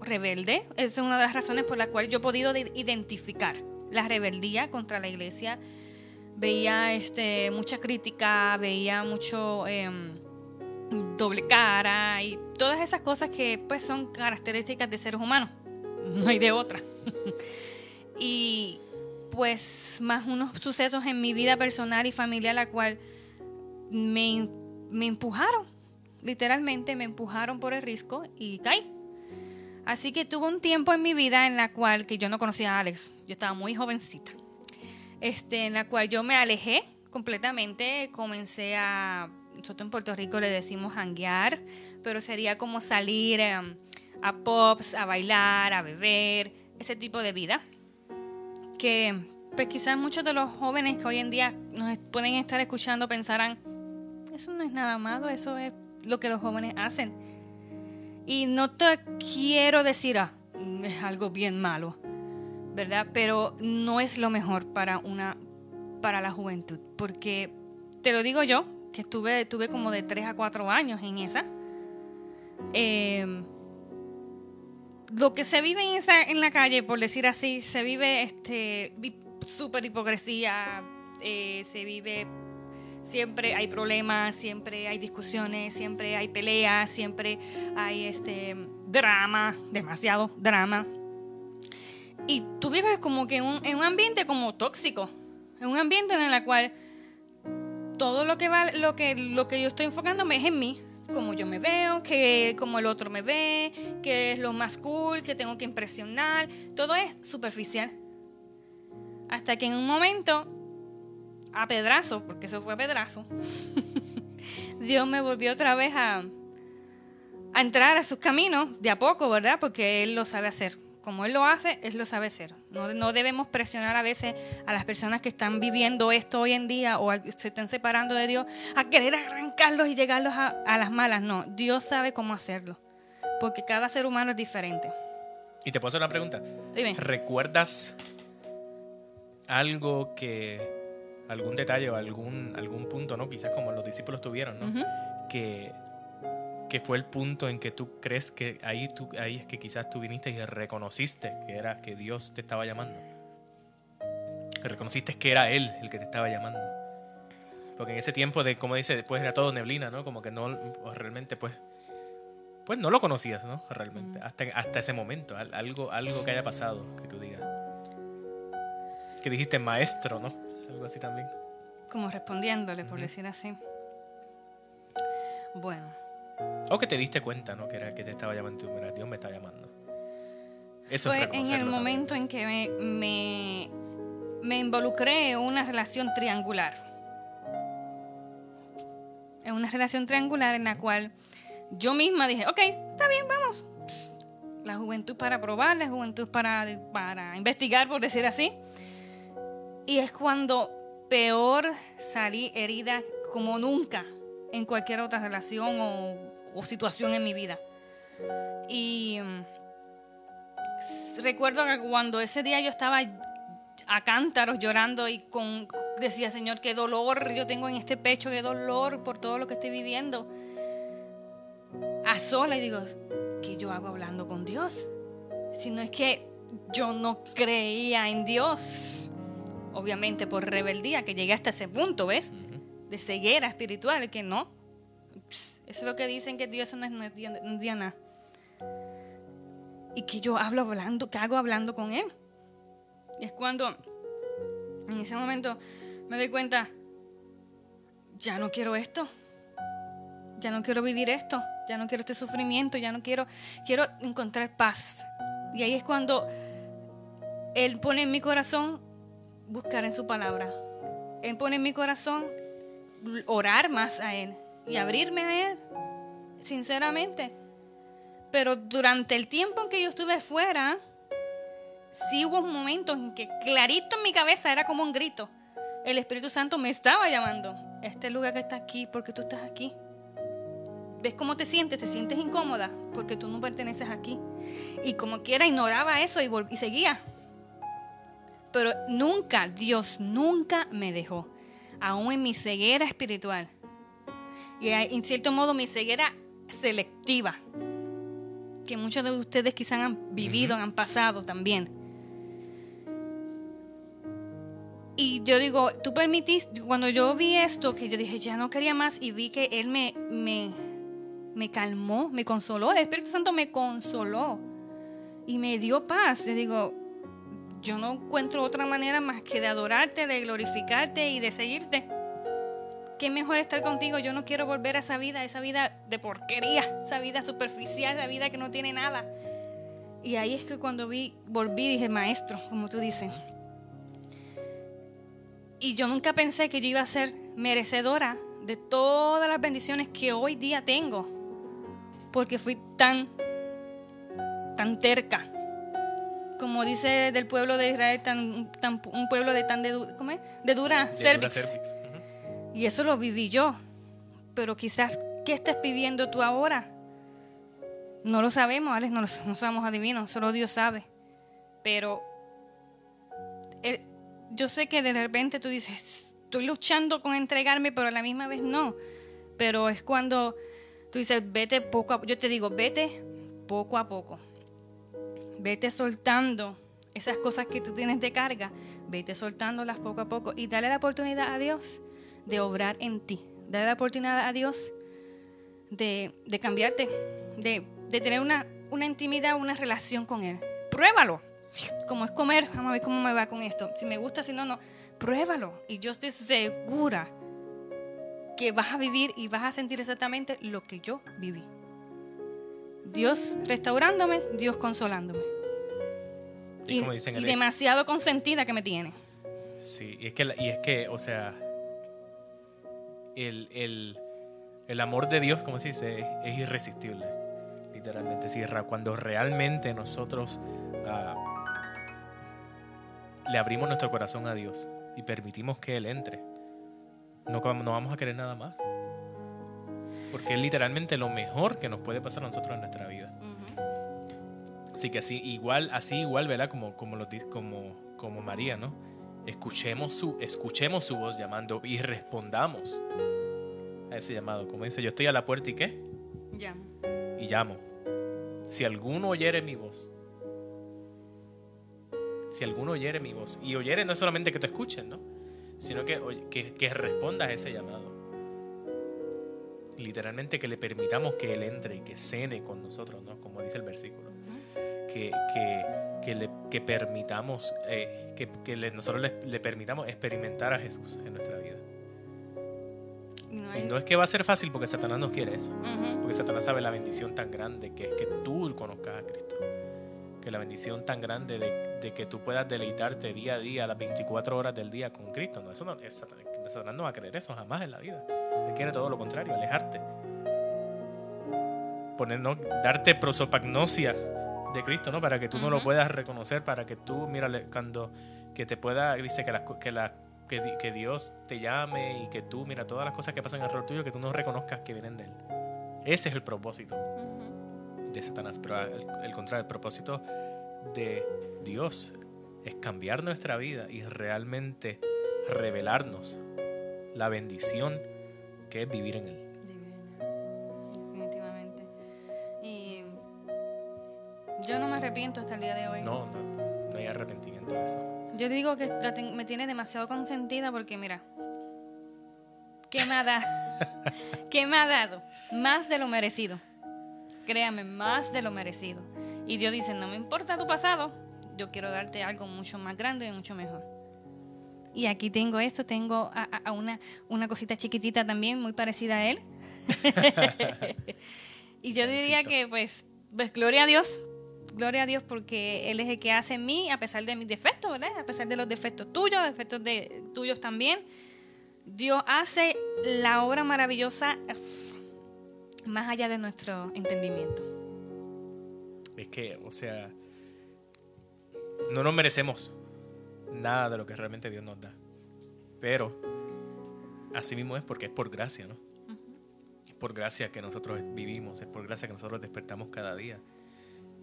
rebelde. Esa es una de las razones por las cuales yo he podido identificar la rebeldía contra la iglesia. Veía este, mucha crítica, veía mucho em, doble cara y todas esas cosas que pues son características de seres humanos. No hay de otra. y pues más unos sucesos en mi vida personal y familiar la cual me, me empujaron literalmente me empujaron por el risco y caí. Así que tuve un tiempo en mi vida en la cual, que yo no conocía a Alex, yo estaba muy jovencita, este, en la cual yo me alejé completamente, comencé a, nosotros en Puerto Rico le decimos hanguear, pero sería como salir em, a pops, a bailar, a beber, ese tipo de vida. Que pues quizás muchos de los jóvenes que hoy en día nos pueden estar escuchando pensarán, eso no es nada malo, eso es lo que los jóvenes hacen. Y no te quiero decir, ah, es algo bien malo, ¿verdad? Pero no es lo mejor para una para la juventud, porque te lo digo yo, que estuve tuve como de 3 a 4 años en esa. Em, lo que se vive en esa en la calle, por decir así, se vive este súper hipocresía, eh, se vive siempre hay problemas, siempre hay discusiones, siempre hay peleas, siempre hay este drama, demasiado drama. Y tú vives como que en un, ambiente como tóxico, en un ambiente en el cual todo lo que va, lo que, lo que yo estoy enfocándome es en mí, como yo me veo, que como el otro me ve, que es lo más cool, que tengo que impresionar, todo es superficial. Hasta que en un momento a pedrazo, porque eso fue a pedrazo, Dios me volvió otra vez a, a entrar a sus caminos de a poco, ¿verdad? Porque Él lo sabe hacer. Como Él lo hace, Él lo sabe hacer. No, no debemos presionar a veces a las personas que están viviendo esto hoy en día o se están separando de Dios a querer arrancarlos y llegarlos a, a las malas. No, Dios sabe cómo hacerlo. Porque cada ser humano es diferente. Y te puedo hacer una pregunta. Dime. ¿Recuerdas algo que algún detalle o algún, algún punto, ¿no? Quizás como los discípulos tuvieron, ¿no? que, que fue el punto en que tú crees que ahí, tú, ahí es que quizás tú viniste y reconociste que era que Dios te estaba llamando. Reconociste que era Él el que te estaba llamando. Porque en ese tiempo de, como dice, después era todo neblina, ¿no? Como que no, realmente pues, pues no lo conocías, ¿no? Realmente, hasta, hasta ese momento, algo, algo que haya pasado, que tú digas. Que dijiste maestro, ¿no? Algo así también. Como respondiéndole, por decir así. Bueno. O que te diste cuenta, ¿no? Que era que te estaba llamando, mira, Dios me está llamando. Eso Fue en el momento en que me, me, me involucré en una relación triangular. En una relación triangular en la cual yo misma dije, ok, está bien, vamos. La juventud para probar, la juventud para, para investigar, por decir así. Y es cuando peor salí herida como nunca en cualquier otra relación o, situación en mi vida. Y mm, recuerdo que cuando ese día yo estaba a cántaros llorando y con decía Señor qué dolor yo tengo en este pecho qué dolor por todo lo que estoy viviendo a sola y digo qué yo hago hablando con Dios si no es que yo no creía en Dios obviamente por rebeldía que llegué hasta ese punto ves de ceguera espiritual que no. Eso es lo que dicen que Dios no es, no es Diana y que yo hablo hablando que hago hablando con él. Y es cuando en ese momento me doy cuenta, ya no quiero esto, ya no quiero vivir esto, ya no quiero este sufrimiento, ya no quiero, quiero encontrar paz. Y ahí es cuando Él pone en mi corazón buscar en su palabra. Él pone en mi corazón orar más a Él y abrirme a Él, sinceramente. Pero durante el tiempo en que yo estuve fuera, sí hubo momentos en que clarito en mi cabeza era como un grito. El Espíritu Santo me estaba llamando. Este lugar que está aquí, porque tú estás aquí. ¿Ves cómo te sientes? ¿Te sientes incómoda? Porque tú no perteneces aquí. Y como quiera, ignoraba eso y, y seguía. Pero nunca, Dios nunca me dejó. Aún en mi ceguera espiritual. Y en cierto modo mi ceguera selectiva. Que muchos de ustedes quizás han vivido, han pasado también Y yo digo, tú permitiste, cuando yo vi esto, que yo dije, ya no quería más, y vi que Él me, me, me calmó, me consoló, el Espíritu Santo me consoló y me dio paz. Le digo, yo no encuentro otra manera más que de adorarte, de glorificarte y de seguirte. Qué mejor estar contigo. Yo no quiero volver a esa vida, esa vida de porquería, esa vida superficial, esa vida que no tiene nada. Y ahí es que cuando vi, volví, dije, maestro, como tú dices, y yo nunca pensé que yo iba a ser merecedora de todas las bendiciones que hoy día tengo. Porque fui tan, tan terca. Como dice del pueblo de Israel, tan, un pueblo de tan de, ¿cómo es? de dura cervix. Y eso lo viví yo. Pero quizás, ¿qué estás viviendo tú ahora? No lo sabemos, Alex, no, lo, no somos adivinos, solo Dios sabe. Pero el, yo sé que de repente tú dices, estoy luchando con entregarme, pero a la misma vez no. Pero es cuando tú dices, vete poco a poco. Yo te digo, vete poco a poco. Vete soltando esas cosas que tú tienes de carga. Vete soltándolas poco a poco y dale la oportunidad a Dios de obrar en ti. Dale la oportunidad a Dios de, cambiarte, de, de tener una, una intimidad, una relación con Él. Pruébalo como es comer, vamos a ver cómo me va con esto. Si me gusta, si no, no. Pruébalo. Y yo estoy segura que vas a vivir y vas a sentir exactamente lo que yo viví. Dios restaurándome, Dios consolándome. Y, demasiado consentida que me tiene. Sí, y es que, y es que o sea, el, el, el amor de Dios, como se dice, es, irresistible, literalmente. Si, cuando realmente nosotros uh, le abrimos nuestro corazón a Dios y permitimos que Él entre, no, no vamos a querer nada más. Porque es literalmente lo mejor que nos puede pasar a nosotros en nuestra vida. Así que así igual, así igual, ¿verdad? Como, como, lo, como, como María, ¿no? Escuchemos su, escuchemos su voz llamando y respondamos a ese llamado. Como dice, yo estoy a la puerta y qué? Llamo. Y llamo. Si alguno oyere mi voz si alguno oyere mi voz. Y oyere no es solamente que te escuchen, ¿no? Sino que, que, que respondas a ese llamado. Literalmente que le permitamos que Él entre y que cene con nosotros, ¿no? Como dice el versículo. Que, que, que, le, que permitamos, eh, que, que nosotros le, permitamos experimentar a Jesús en nuestra vida. y no es que va a ser fácil porque Satanás no quiere eso. Porque Satanás sabe la bendición tan grande que es que tú conozcas a Cristo que la bendición tan grande de, que tú puedas deleitarte día a día, las 24 horas del día con Cristo. No, eso no, Satanás, no va a creer eso jamás en la vida. Él quiere todo lo contrario, alejarte. Poner, darte prosopagnosia de Cristo, ¿no? Para que tú no lo puedas reconocer, para que tú, mira, cuando que te pueda, dice que, la, que, la, que, Dios te llame y que tú, mira, todas las cosas que pasan alrededor tuyo, que tú no reconozcas que vienen de Él. Ese es el propósito de Satanás, pero el, contrario, el propósito de Dios es cambiar nuestra vida y realmente revelarnos la bendición que es vivir en Él. Definitivamente. Y yo no me arrepiento hasta el día de hoy. No, no, no hay arrepentimiento de eso. Yo digo que la ten- me tiene demasiado consentida porque mira, ¿qué me ha dado? ¿Qué me ha dado? Más de lo merecido. Créame, más de lo merecido. Y Dios dice, no me importa tu pasado, yo quiero darte algo mucho más grande y mucho mejor. Y aquí tengo esto, tengo a, una, una cosita chiquitita también, muy parecida a él. y yo diría que pues, pues gloria a Dios, gloria a Dios porque Él es el que hace en mí a pesar de mis defectos, ¿verdad? A pesar de los defectos tuyos, defectos de tuyos también. Dios hace la obra maravillosa uf, más allá de nuestro entendimiento. Es que, o sea, no nos merecemos nada de lo que realmente Dios nos da. Pero así mismo es porque es por gracia, ¿no? Es por gracia que nosotros vivimos, es por gracia que nosotros despertamos cada día.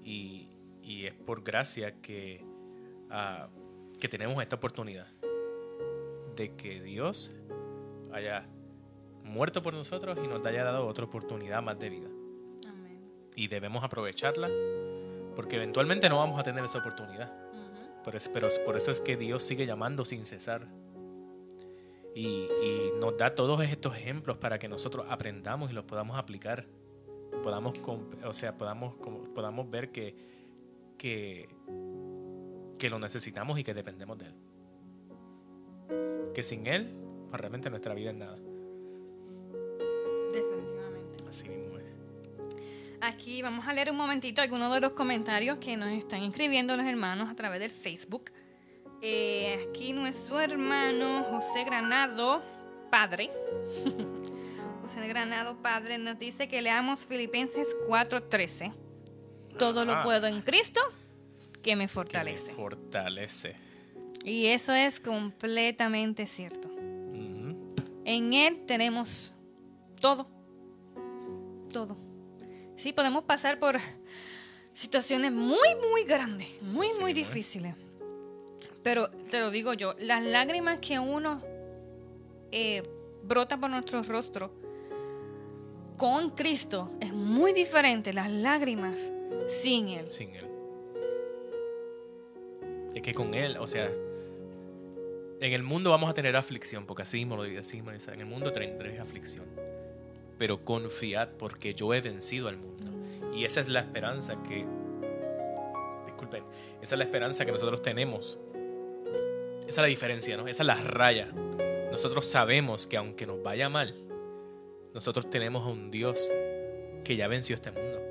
Y, y es por gracia que, ah, que tenemos esta oportunidad de que Dios haya muerto por nosotros y nos haya dado otra oportunidad más de vida Amén. y debemos aprovecharla porque eventualmente no vamos a tener esa oportunidad. Por eso, pero por eso es que Dios sigue llamando sin cesar. Y, y nos da todos estos ejemplos para que nosotros aprendamos y los podamos aplicar. Podamos, o sea, podamos, podamos ver que, que, que lo necesitamos y que dependemos de Él. Que sin Él, pues realmente nuestra vida es nada. Definitivamente. Así mismo es. Aquí vamos a leer un momentito algunos de los comentarios que nos están escribiendo los hermanos a través del Facebook. Eh, aquí nuestro hermano José Granado, padre. José Granado, padre, nos dice que leamos Filipenses 4:13. Todo lo puedo en Cristo que me Que me fortalece. fortalece. Y eso es completamente cierto. En Él tenemos todo. Todo. Sí, podemos pasar por situaciones muy, muy grandes, muy, muy difíciles. Pero te lo digo yo, las lágrimas que uno eh, brota por nuestro rostro con Cristo es muy diferente las lágrimas sin Él. sin Él. Es que con Él, o sea, en el mundo vamos a tener aflicción, porque así mismo lo dice, así mismo dice, en el mundo tendréis aflicción. Pero confiad porque yo he vencido al mundo. Y esa es la esperanza que, disculpen, esa es la esperanza que nosotros tenemos. Esa es la diferencia, ¿no? Esa es la raya. Nosotros sabemos que aunque nos vaya mal, nosotros tenemos a un Dios que ya venció este mundo.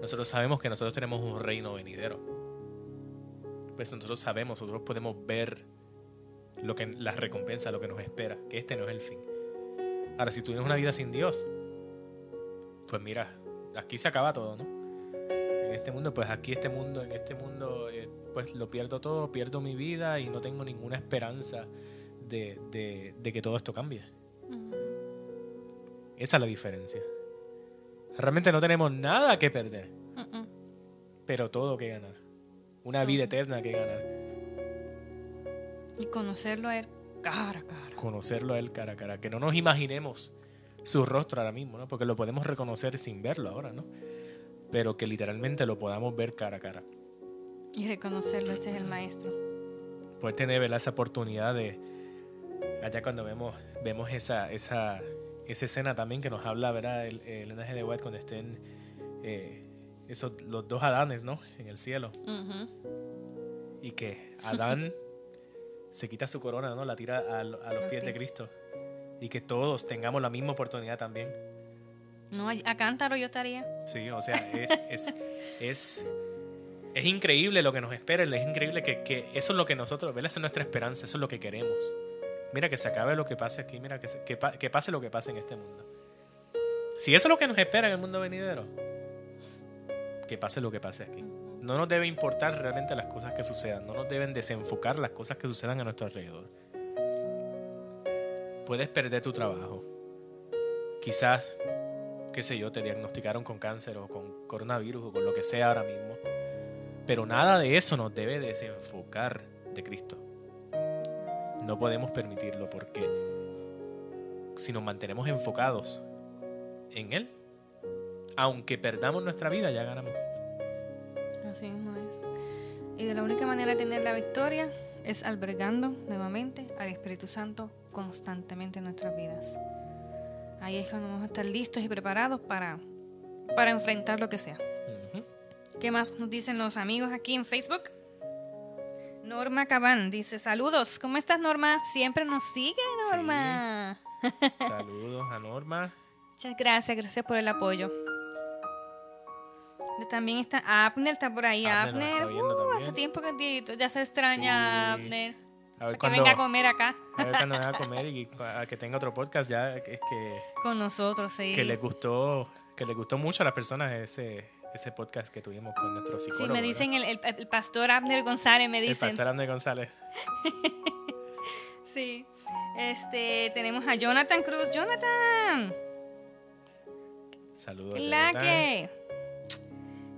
Nosotros sabemos que nosotros tenemos un reino venidero. Pues nosotros sabemos, nosotros podemos ver lo que la recompensa, lo que nos espera, que este no es el fin. Ahora, si tú tienes una vida sin Dios, pues mira, aquí se acaba todo, ¿no? En este mundo, pues aquí este mundo, en este mundo, eh, pues lo pierdo todo, pierdo mi vida y no tengo ninguna esperanza de, de- de que todo esto cambie. Esa es la diferencia. Realmente no tenemos nada que perder, pero todo que ganar. Una vida eterna que ganar. Y conocerlo a Él cara a cara. Conocerlo a él cara a cara. Que no nos imaginemos su rostro ahora mismo, ¿no? Porque lo podemos reconocer sin verlo ahora, ¿no? Pero que literalmente lo podamos ver cara a cara. Y reconocerlo, este es el Maestro. Poder tener ¿verdad? esa oportunidad de. Allá cuando vemos, vemos esa, esa, esa escena también que nos habla, ¿verdad? El, el G. de White cuando estén eh, esos, los dos Adanes, ¿no? En el cielo. Ujú. Y que Adán se quita su corona, ¿no? La tira a, a los pies de Cristo. Y que todos tengamos la misma oportunidad también. No, a cántaro yo estaría. Sí, o sea, es, es, es, es increíble lo que nos espera, es increíble que, que eso es lo que nosotros, ¿verdad? Esa es nuestra esperanza, eso es lo que queremos. Mira que se acabe lo que pase aquí, mira que, se- que, que pase lo que pase en este mundo. Si eso es lo que nos espera en el mundo venidero, que pase lo que pase aquí. No nos debe importar realmente las cosas que sucedan, no nos deben desenfocar las cosas que sucedan a nuestro alrededor. Puedes perder tu trabajo. Quizás qué sé yo, te diagnosticaron con cáncer o con coronavirus o con lo que sea ahora mismo. Pero nada de eso nos debe desenfocar de Cristo. No podemos permitirlo porque si nos mantenemos enfocados en Él, aunque perdamos nuestra vida, ya ganamos. Así mismo es. Y de la única manera de tener la victoria es albergando nuevamente al Espíritu Santo constantemente en nuestras vidas. Ahí es cuando vamos a estar listos y preparados para, para enfrentar lo que sea. ¿Qué más nos dicen los amigos aquí en Facebook? Norma Cabán dice, saludos, ¿cómo estás Norma? Siempre nos sigue Norma. Saludos a Norma. Muchas gracias, gracias por el apoyo. También está Abner, está por ahí Abner Uh, hace tiempo que ya se extraña Sí. Abner. A Para ver que cuando, venga a comer acá a ver cuando venga a comer y a que tenga otro podcast ya es que, con nosotros, sí. que le gustó que le gustó mucho a las personas ese ese podcast que tuvimos con nuestro Sí, psicólogo. me ¿verdad? dicen el, el- el pastor Abner González, me el dicen. pastor Andrés González. Sí. Este, tenemos a Jonathan Cruz. Jonathan, Saludos. la Jonathan. que.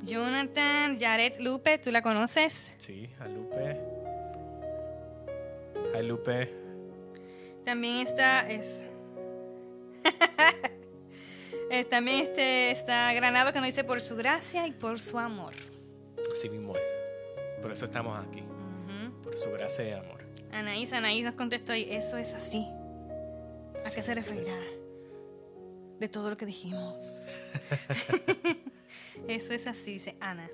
Jonathan, Jared Lupe, ¿tú la conoces? Sí, a Lupe. Hi Lupe. También está es, Eh, también este está Granado que nos dice por su gracia y por su amor. Así mismo es. Por eso estamos aquí. Por su gracia y amor. Anaís, Anaís nos contestó y eso es así. ¿A Sí, qué se referirá? De todo lo que dijimos. eso es así, dice Ana.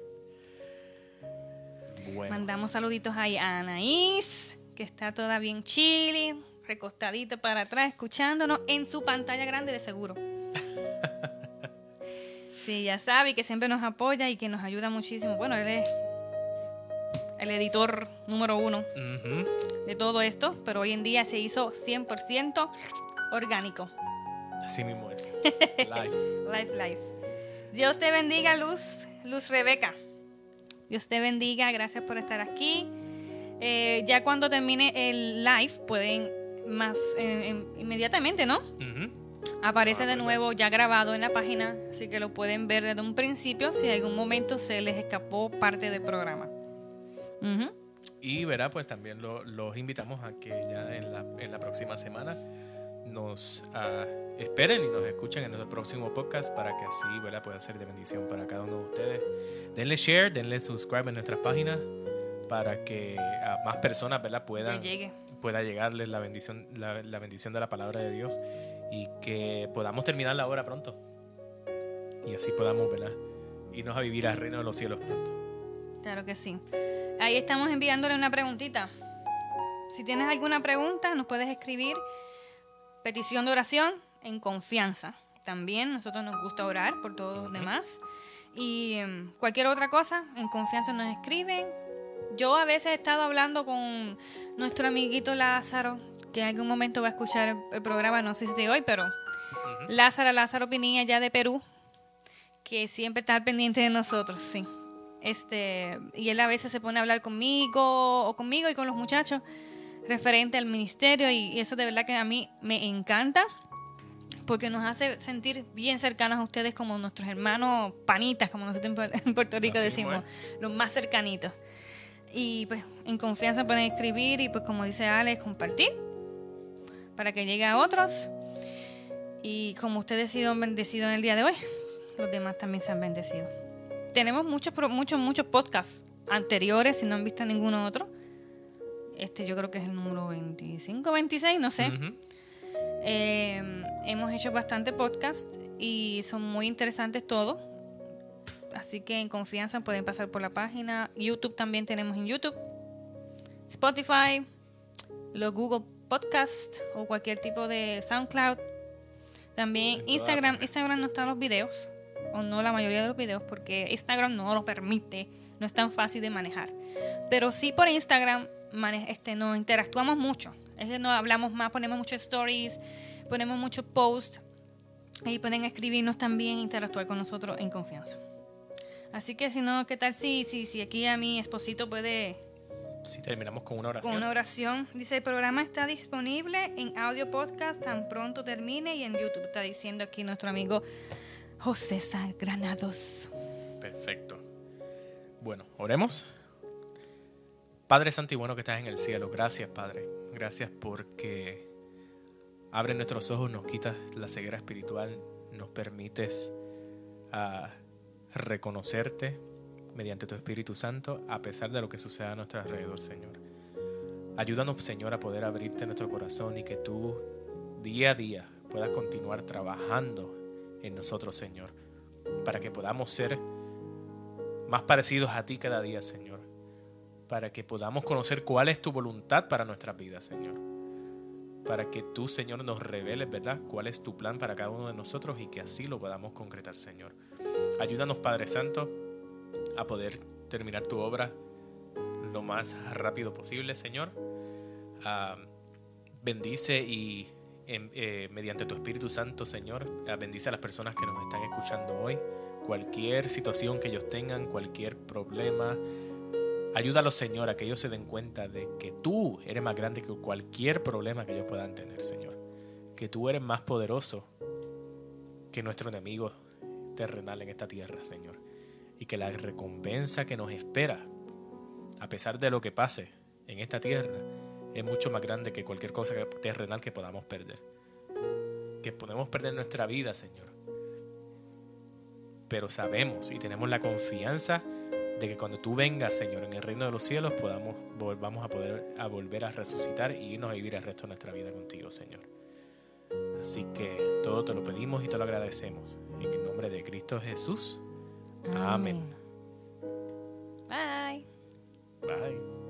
Bueno. Mandamos saluditos ahí a Anaís, que está toda bien chile, recostadita para atrás, escuchándonos en su pantalla grande de seguro. Sí, ya sabe y que siempre nos apoya y que nos ayuda muchísimo. Bueno, él es el editor número uno de todo esto, pero hoy en día se hizo 100% orgánico. Así mismo es. Live. Life, life. Dios te bendiga, Luz, Luz Rebeca. Dios te bendiga, gracias por estar aquí. Eh, ya cuando termine el live, pueden más eh, inmediatamente, ¿no? Ujú. Aparece Ah, de verdad. nuevo ya grabado en la página, así que lo pueden ver desde un principio si en algún momento se les escapó parte del programa. Ujú. Y verá, pues también lo- los invitamos a que ya en la, en la próxima semana nos ah, esperen y nos escuchen en nuestro próximo podcast para que así ¿verdad? pueda ser de bendición para cada uno de ustedes. Denle share, denle subscribe en nuestras páginas para que a más personas ¿verdad? Puedan llegue. pueda llegarles la bendición, la, la bendición de la palabra de Dios y que podamos terminar la obra pronto. Y así podamos ¿verdad? irnos a vivir al reino de los cielos pronto. Claro que sí. Ahí estamos enviándole una preguntita. Si tienes alguna pregunta, nos puedes escribir petición de oración en confianza. También nosotros nos gusta orar por todos los demás. Y em, cualquier otra cosa, en confianza nos escriben. Yo a veces he estado hablando con nuestro amiguito Lázaro, que en algún momento va a escuchar el, programa, no sé si de hoy, pero Lázaro, Lázaro Pinilla, ya de Perú, que siempre está al pendiente de nosotros, sí. Este, y él a veces se pone a hablar conmigo o conmigo y con los muchachos referente al ministerio y, y eso de verdad que a mí me encanta porque nos hace sentir bien cercanos a ustedes como nuestros hermanos panitas, como nosotros en Pu- en Puerto Rico Así decimos, mismo los más cercanitos. Y pues en confianza pueden escribir y pues como dice Alex, compartir para que llegue a otros. Y como ustedes han sido bendecidos en el día de hoy, los demás también se han bendecido. Tenemos muchos, muchos, muchos podcasts anteriores, si no han visto ninguno otro. Este yo creo que es el número 25, 26, no sé. Eh, hemos hecho bastante podcast y son muy interesantes todos. Así que en confianza pueden pasar por la página. YouTube también tenemos en YouTube. Spotify, los Google Podcast o cualquier tipo de SoundCloud. También Instagram. Instagram no están los videos. O no la mayoría de los videos porque Instagram no lo permite. No es tan fácil de manejar. Pero sí por Instagram este, nos interactuamos mucho. Es que no hablamos más, ponemos muchos stories, ponemos muchos posts. Y pueden escribirnos también, interactuar con nosotros en confianza. Así que si no, ¿qué tal si, si, si aquí a mi esposito puede Si terminamos con una oración. con una oración? Dice, el programa está disponible en audio podcast tan pronto termine y en YouTube. Está diciendo aquí nuestro amigo José Sal Granados. Perfecto. Bueno, oremos. Padre Santo y bueno que estás en el cielo, gracias Padre. Gracias porque abres nuestros ojos, nos quitas la ceguera espiritual, nos permites a reconocerte mediante tu Espíritu Santo a pesar de lo que suceda a nuestro alrededor, Señor. Ayúdanos, Señor, a poder abrirte nuestro corazón y que tú día a día puedas continuar trabajando en nosotros, Señor, para que podamos ser más parecidos a ti cada día, Señor, para que podamos conocer cuál es tu voluntad para nuestra vida, Señor, para que tú, Señor, nos reveles, ¿verdad?, cuál es tu plan para cada uno de nosotros y que así lo podamos concretar, Señor. Ayúdanos, Padre Santo, a poder terminar tu obra lo más rápido posible, Señor. Ah, bendice y em, eh, mediante tu Espíritu Santo, Señor, ah, bendice a las personas que nos están escuchando hoy. Cualquier situación que ellos tengan, cualquier problema, ayúdalos, Señor, a que ellos se den cuenta de que tú eres más grande que cualquier problema que ellos puedan tener, Señor. Que tú eres más poderoso que nuestro enemigo terrenal en esta tierra, Señor. Y que la recompensa que nos espera, a pesar de lo que pase en esta tierra, es mucho más grande que cualquier cosa terrenal que podamos perder. Que podemos perder nuestra vida, Señor. Pero sabemos y tenemos la confianza de que cuando tú vengas, Señor, en el reino de los cielos, podamos, volvamos a poder a volver a resucitar y irnos a vivir el resto de nuestra vida contigo, Señor. Así que todo te lo pedimos y te lo agradecemos. En el nombre de Cristo Jesús. Amén. Bye. Bye.